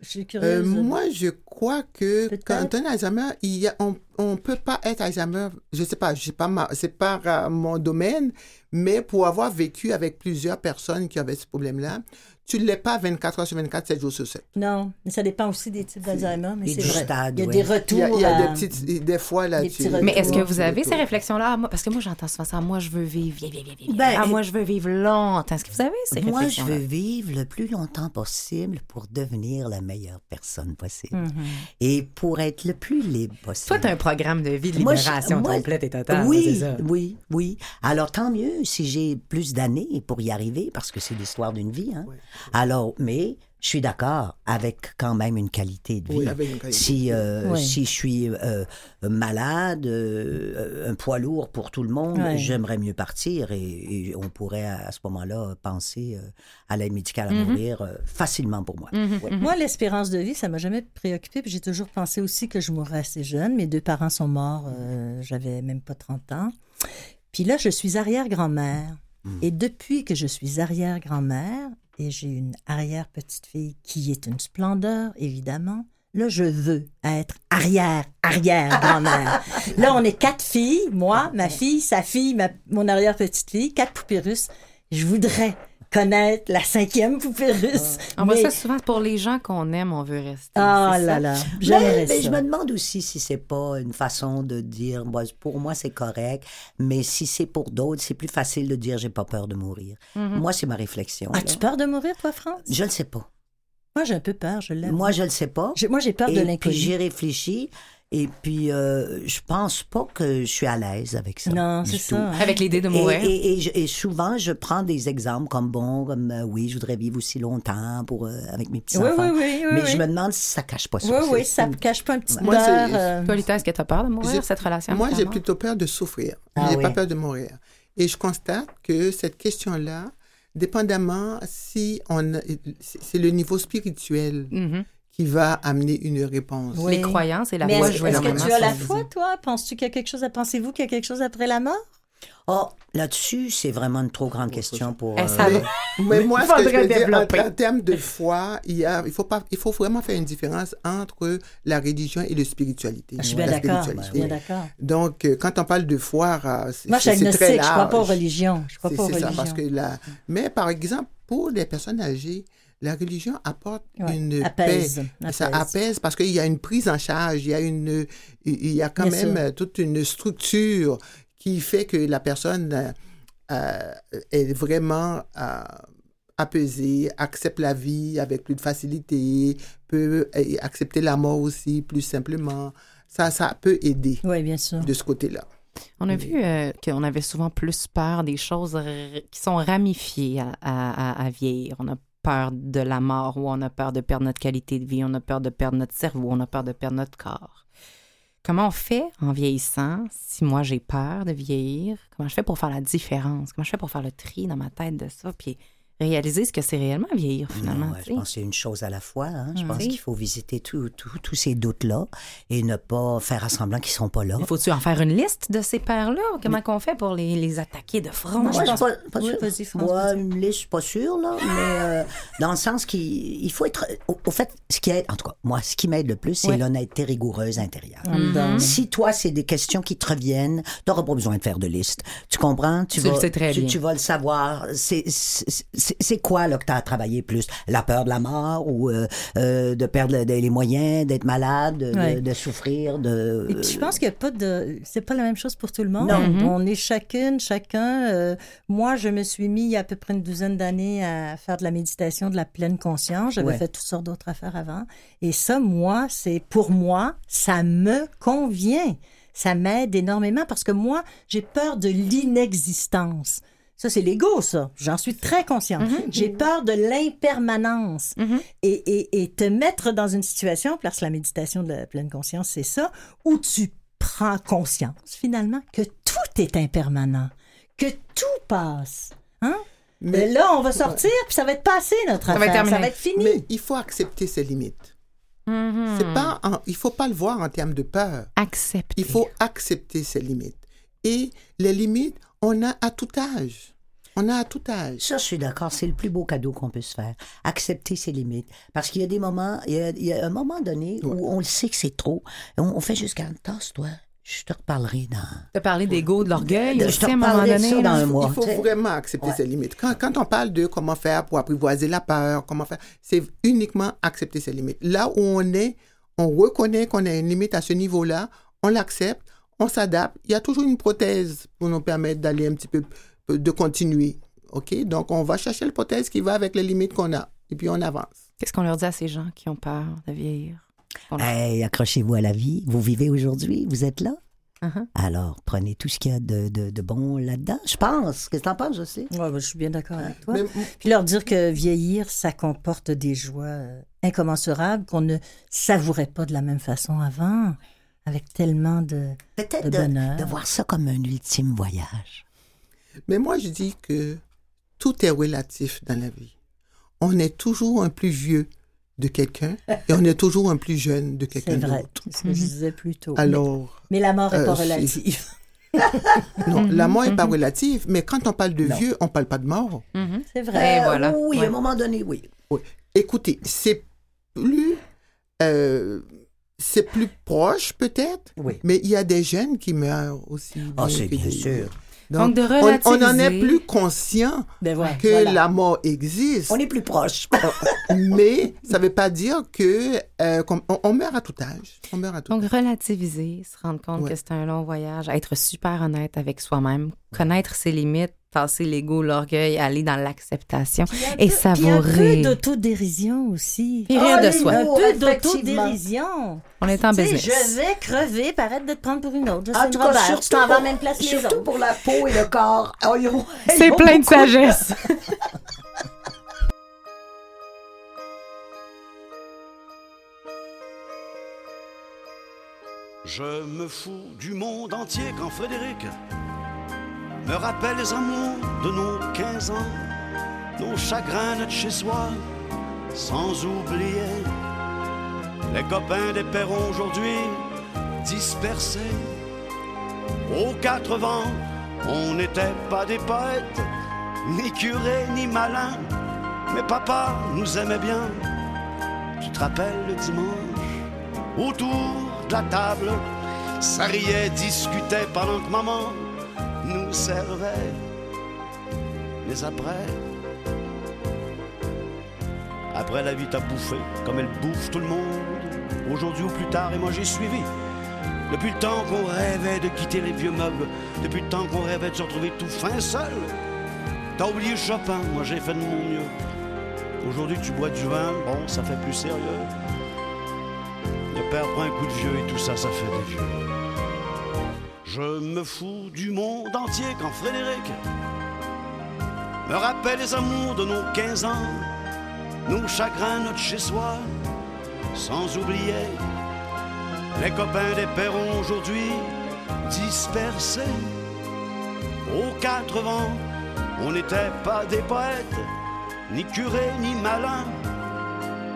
Je suis Euh, curieuse. moi, je crois que quand on est Alzheimer, il y a, on ne peut pas être Alzheimer. Je sais pas, je sais pas, ma- c'est pas euh, mon domaine, mais pour avoir vécu avec plusieurs personnes qui avaient ce problème-là, tu ne l'es pas 24 heures sur 24, 7 jours sur 7. Non, mais ça dépend aussi des types d'Alzheimer, mais c'est vrai. stade, il y a ouais. des Il retours. y a, il y a à- des petites, des fois là, des tu- petits retours. Mais est-ce que vous avez ces réflexions-là? Moi, Parce que moi, j'entends souvent ça. Moi, je veux vivre, vivre, vivre, vivre. Ben, ah, moi, je veux vivre longtemps. Est-ce que vous avez ces Moi, je réflexions veux vivre le plus longtemps possible pour devenir la meilleure personne possible. Mhm. Et pour être le plus libre possible. Toi, tu as un programme de vie de Moi, je- libération moi- complète et totale. Oui, ça. oui, oui. Alors, tant mieux si j'ai plus d'années pour y arriver, parce que c'est l'histoire d'une vie. Hein? Alors, mais je suis d'accord avec quand même une qualité de vie. Oui, avec une qualité. Si, euh, Oui. si je suis euh, malade, euh, un poids lourd pour tout le monde, j'aimerais mieux partir et, et on pourrait à ce moment-là penser euh, à l'aide médicale à Mhm. mourir euh, facilement pour moi. Ouais. Moi, l'espérance de vie, ça m'a jamais préoccupée. J'ai toujours pensé aussi que je mourrais assez jeune. Mes deux parents sont morts, euh, j'avais même pas 30 ans. Puis là, je suis arrière-grand-mère. Et depuis que je suis arrière-grand-mère, et j'ai une arrière-petite-fille qui est une splendeur, évidemment, là, je veux être arrière-arrière-grand-mère. là, on est quatre filles, moi, ma fille, sa fille, ma- mon arrière-petite-fille, quatre poupées russes. Je voudrais connaître la cinquième poupée russe. On voit mais- ça souvent pour les gens qu'on aime, on veut rester. Ah là ça. là, Mais, j'aimerais mais je me demande aussi si c'est pas une façon de dire, moi, pour moi c'est correct, mais si c'est pour d'autres, c'est plus facile de dire j'ai pas peur de mourir. Moi, c'est ma réflexion. As-tu peur de mourir, toi, France? Je ne sais pas. Moi, j'ai un peu peur, je l'aime. Moi, je le sais pas. J'ai- moi, j'ai peur de l'inconnu. puis j'y réfléchis. Et puis, euh, je pense pas que je suis à l'aise avec ça. Non, c'est ça. hein. Avec l'idée de mourir. et- et je- et souvent, je prends des exemples comme bon, comme euh, oui, je voudrais vivre aussi longtemps pour euh, avec mes petits Oui, enfants. oui, oui, oui, Mais oui. je me demande si ça cache pas ça. Oui, oui, ça me cache pas un petit Moi, peur. c'est- euh, est-ce que tu as peur de mourir, cette relation? Moi, j'ai plutôt peur de souffrir. Ah j'ai pas peur de mourir. Et je constate que cette question-là, dépendamment si on, a- c'est le niveau spirituel Mhm. Qui va amener une réponse. Oui. Les croyances et la Mais foi est-ce énormément que tu as la foi, toi? Penses-tu qu'il y a quelque chose à... Pensez-vous qu'il y a quelque chose après la mort? Oh, là-dessus, c'est vraiment une trop grande question pour. Eh, euh. Mais moi, ce que je Faudrait veux dire, en, développer. en termes de foi, il, y a, il, faut pas, il faut vraiment faire une différence entre la religion et la spiritualité. Je suis La bien d'accord. Je spiritualité. suis bien d'accord. Donc, euh, quand on parle de foi, euh, c'est Moi, je suis c'est- c'est très agnostique, je crois pas aux religions. Je crois C'est pas aux c'est ça, religions. parce que la... Mais par exemple, pour les personnes âgées, la religion apporte Ouais, une apaise, paix. Ça apaise. parce qu'il y a une prise en charge, il y a, une, il y a quand Bien même sûr. toute une structure qui fait que la personne euh, euh, est vraiment euh, apaisée, accepte la vie avec plus de facilité, peut accepter la mort aussi plus simplement. Ça, ça peut aider Oui, bien sûr. de ce côté-là. On a vu euh, qu'on avait souvent plus peur des choses qui sont ramifiées à, à- à- à vieillir. On a peur de la mort ou on a peur de perdre notre qualité de vie, on a peur de perdre notre cerveau, on a peur de perdre notre corps. Comment on fait en vieillissant si moi j'ai peur de vieillir? Comment je fais pour faire la différence? Comment je fais pour faire le tri dans ma tête de ça? Puis réaliser ce que c'est réellement vieillir finalement. Non, ouais, je pense que c'est une chose à la fois. hein. Je Mm. pense Oui. qu'il faut visiter tout- tout- tous ces doutes-là et ne pas faire à semblant qu'ils ne sont pas là. Il faut-tu en faire une liste de ces peurs-là? Comment qu'on fait pour les, les attaquer de front? Moi, je pense- suis pas, pas Oui, vas-y, France, vas-y. une liste, je suis pas sûre, là, mais euh, dans le sens qu'il il faut être... Au, au fait, ce qui aide, en tout cas, moi, ce qui m'aide le plus, c'est Ouais. l'honnêteté rigoureuse intérieure. Dedans. Si toi, c'est des questions qui te reviennent, tu n'auras pas besoin de faire de liste. Tu comprends? Tu le sais très tu, bien. tu vas le savoir. C'est- C'est c'est quoi là, que tu as à travailler plus? La peur de la mort ou euh, euh, de perdre le- les moyens, d'être malade, de, Ouais. de souffrir? De... Et puis je pense qu'il n'y a pas de. C'est pas la même chose pour tout le monde. Non. On est chacune, chacun. euh, moi, je me suis mis il y a à peu près une douzaine d'années à faire de la méditation, de la pleine conscience. J'avais Ouais. fait toutes sortes d'autres affaires avant. Et ça, moi, c'est pour moi, ça me convient. Ça m'aide énormément parce que moi, j'ai peur de l'inexistence. Ça, c'est l'ego, ça. J'en suis très consciente. Mm-hmm. J'ai peur de l'impermanence. Mhm. Et, et, et te mettre dans une situation, parce que la méditation de la pleine conscience, c'est ça, où tu prends conscience, finalement, que tout est impermanent, que tout passe. Hein? Mais Mais, là, on va sortir, puis ça va être passé, notre va être affaire. ça va être fini. mais il faut accepter ses limites. Mhm. C'est pas, en- il faut pas le voir en termes de peur. Accepter. Il faut accepter ses limites. Et les limites, on a à tout âge. On a à tout âge. Ça, je suis d'accord. C'est le plus beau cadeau qu'on peut se faire. Accepter ses limites. Parce qu'il y a des moments, il y a, il y a un moment donné où on le sait que c'est trop. On, on fait jusqu'à tasse, toi. Je te reparlerai dans. As parlé d'ego, de l'orgueil Je te à un moment reparlerai de donné. ça dans un mois. Il faut vraiment accepter Ouais. ses limites. Quand, quand on parle de comment faire pour apprivoiser la peur, comment faire, c'est uniquement accepter ses limites. Là où on est, on reconnaît qu'on a une limite à ce niveau-là, on l'accepte, on s'adapte. Il y a toujours une prothèse pour nous permettre d'aller un petit peu, de continuer. OK? Donc, on va chercher la prothèse qui va avec les limites qu'on a. Et puis, on avance. Qu'est-ce qu'on leur dit à ces gens qui ont peur de vieillir? On- Hey, accrochez-vous à la vie. Vous vivez aujourd'hui. Vous êtes là? Uh-huh. Alors, prenez tout ce qu'il y a de, de, de bon là-dedans. Je pense. Qu'est-ce que t'en penses, je sais? Ouais, ben, je suis bien d'accord avec toi. Mais- Puis leur dire que vieillir, ça comporte des joies euh, incommensurables qu'on ne savourait pas de la même façon avant, avec tellement de... Peut-être De de, bonheur. de voir ça comme un ultime voyage. Mais moi, je dis que tout est relatif dans la vie. On est toujours un plus vieux de quelqu'un et on est toujours un plus jeune de quelqu'un vrai, d'autre. c'est ce que je disais plus tôt. Alors, Mais la mort n'est euh, pas c'est- relative. non, Mhm, la mort n'est pas relative, mais quand on parle de Non. vieux, on parle pas de mort. Mhm. C'est vrai. Et voilà. Oui, Ouais. à un moment donné, oui. Oui. Écoutez, c'est plus, euh, c'est plus proche peut-être, Oui. mais il y a des jeunes qui meurent aussi. Ah, c'est bien des- sûr. Donc, de on, on en est relativiser. plus conscient Ben que voilà. la mort existe. On est plus proche. mais ça ne veut pas dire que euh, qu'on- on, on meurt à tout âge. On meurt à tout Donc, âge. relativiser, se rendre compte Ouais. que c'est un long voyage, être super honnête avec soi-même, connaître ses limites, passer l'ego, l'orgueil, aller dans l'acceptation et Puis un savourer. peu d'autodérision aussi. Rire Ah, de les soi. Un peu effectivement. d'autodérision. On est en Tu sais, business. je vais crever, par être de te prendre pour une autre. Je En sais tout Robert, cas, tu surtout, t'en vas à la pour, même place surtout autres. pour la peau et le corps. Oh, C'est plein de sagesse. Je me fous du monde entier quand Frédéric me rappelle les amours de nos 15 ans, nos chagrins de chez soi, sans oublier les copains des perrons aujourd'hui dispersés. Aux quatre vents, on n'était pas des poètes, ni curés, ni malins, mais papa nous aimait bien. Tu te rappelles le dimanche? Autour de la table, ça riait, discutait pendant que maman nous servait. Mais après, après la vie t'a bouffé, comme elle bouffe tout le monde, aujourd'hui ou plus tard, et moi j'ai suivi. Depuis le temps qu'on rêvait de quitter les vieux meubles, depuis le temps qu'on rêvait de se retrouver tout fin seul, t'as oublié Chopin, moi j'ai fait de mon mieux. Aujourd'hui tu bois du vin, bon, ça fait plus sérieux. Le père prend un coup de vieux et tout ça, ça fait des vieux. Je me fous du monde entier quand Frédéric me rappelle les amours de nos 15 ans, nos chagrins, notre chez-soi, sans oublier les copains des perrons aujourd'hui dispersés. Aux quatre vents, on n'était pas des poètes, ni curés, ni malins.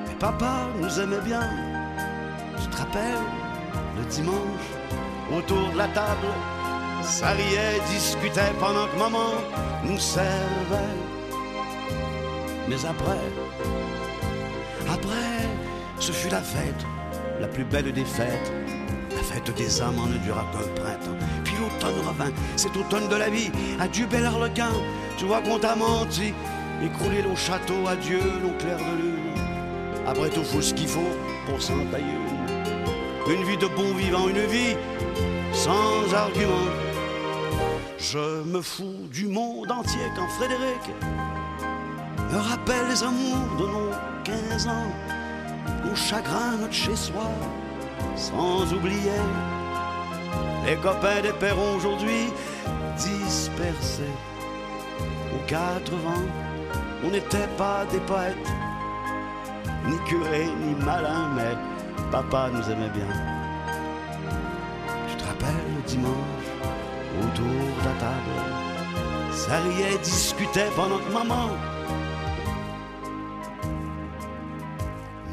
Mais papa nous aimait bien. Tu te rappelles, le dimanche, autour de la table, ça riait, discutait pendant que maman nous servait. Mais après, après, ce fut la fête, la plus belle des fêtes. La fête des âmes en ne dura qu'un printemps. Puis l'automne revint, cet automne de la vie. Adieu bel harlequin, tu vois qu'on t'a menti. Écroulé au château, adieu nos clairs de lune. Après tout, faut ce qu'il faut pour s'en tailler. Une vie de bon vivant, une vie sans argument. Je me fous du monde entier quand Frédéric me rappelle les amours de nos 15 ans, nos chagrins, notre chez-soi, sans oublier les copains des perrons aujourd'hui dispersés. quatre vents. On n'était pas des poètes, ni curés, ni malins, mais papa nous aimait bien. Dimanche, autour de la table, ça riait, discutait pendant que maman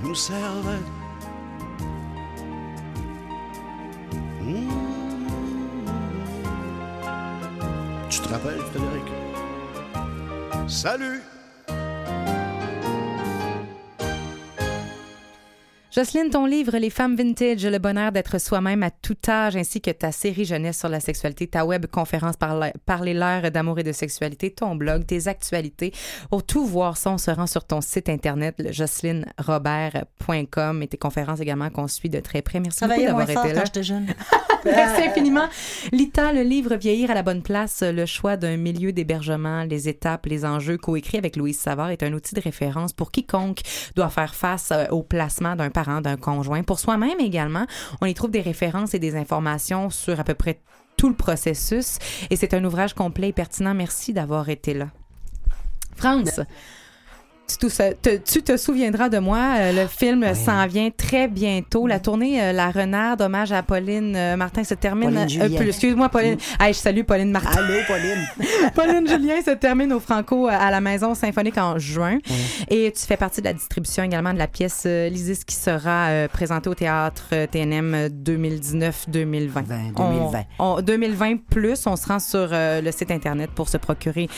nous servait. Mmh. Tu te rappelles, Frédéric? Salut Jocelyne, ton livre Les femmes vintage, le bonheur d'être soi-même à tout âge, ainsi que ta série jeunesse sur la sexualité, ta web conférence Parler l'heure d'amour et de sexualité, ton blog, tes actualités. Pour tout voir ça, on se rend sur ton site internet, jocelynerobert.com et tes conférences également qu'on suit de très près. Merci beaucoup d'avoir été là. Quand. Merci infiniment. Lita, le livre Vieillir à la bonne place, le choix d'un milieu d'hébergement, les étapes, les enjeux, coécrit avec Louise Savard, est un outil de référence pour quiconque doit faire face euh, au placement d'un parent d'un conjoint. Pour soi-même également, on y trouve des références et des informations sur à peu près tout le processus. Et c'est un ouvrage complet et pertinent. Merci d'avoir été là. France. Tu, te, souviendras de moi. Euh, le film s'en vient très bientôt. La tournée euh, La Renarde, hommage à Pauline euh, Martin, se termine. Excuse-moi, Pauline. je salue Pauline Martin. Allô, Pauline. Pauline Julien se termine au Franco à la Maison Symphonique en juin. Et tu fais partie de la distribution également de la pièce Lysis qui sera présentée au théâtre TNM 2019-2020. 2020. 2020 plus, on se rend sur le site Internet pour se procurer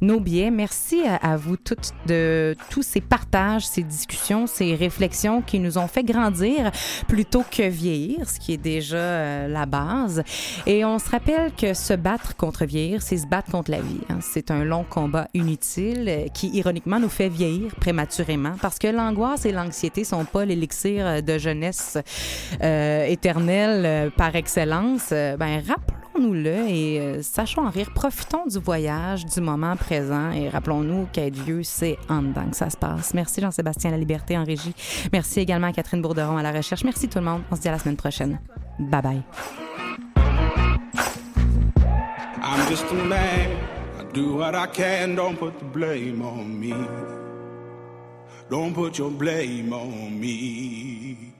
nos billets. Merci à, vous toutes de tous ces partages, ces discussions, ces réflexions qui nous ont fait grandir plutôt que vieillir, ce qui est déjà euh, la base. Et on se rappelle que se battre contre vieillir, c'est se battre contre la vie. Hein. C'est un long combat inutile euh, qui, ironiquement, nous fait vieillir prématurément parce que l'angoisse et l'anxiété sont pas l'élixir de jeunesse euh, éternelle par excellence. Ben, rappelons nous-le et euh, sachons en rire. Profitons du voyage, du moment présent et rappelons-nous qu'être vieux, c'est en dedans que ça se passe. Merci Jean-Sébastien La Liberté en régie. Merci également à Catherine Bourderon à la recherche. Merci tout le monde. On se dit à la semaine prochaine. Bye bye. Don't put your blame on me.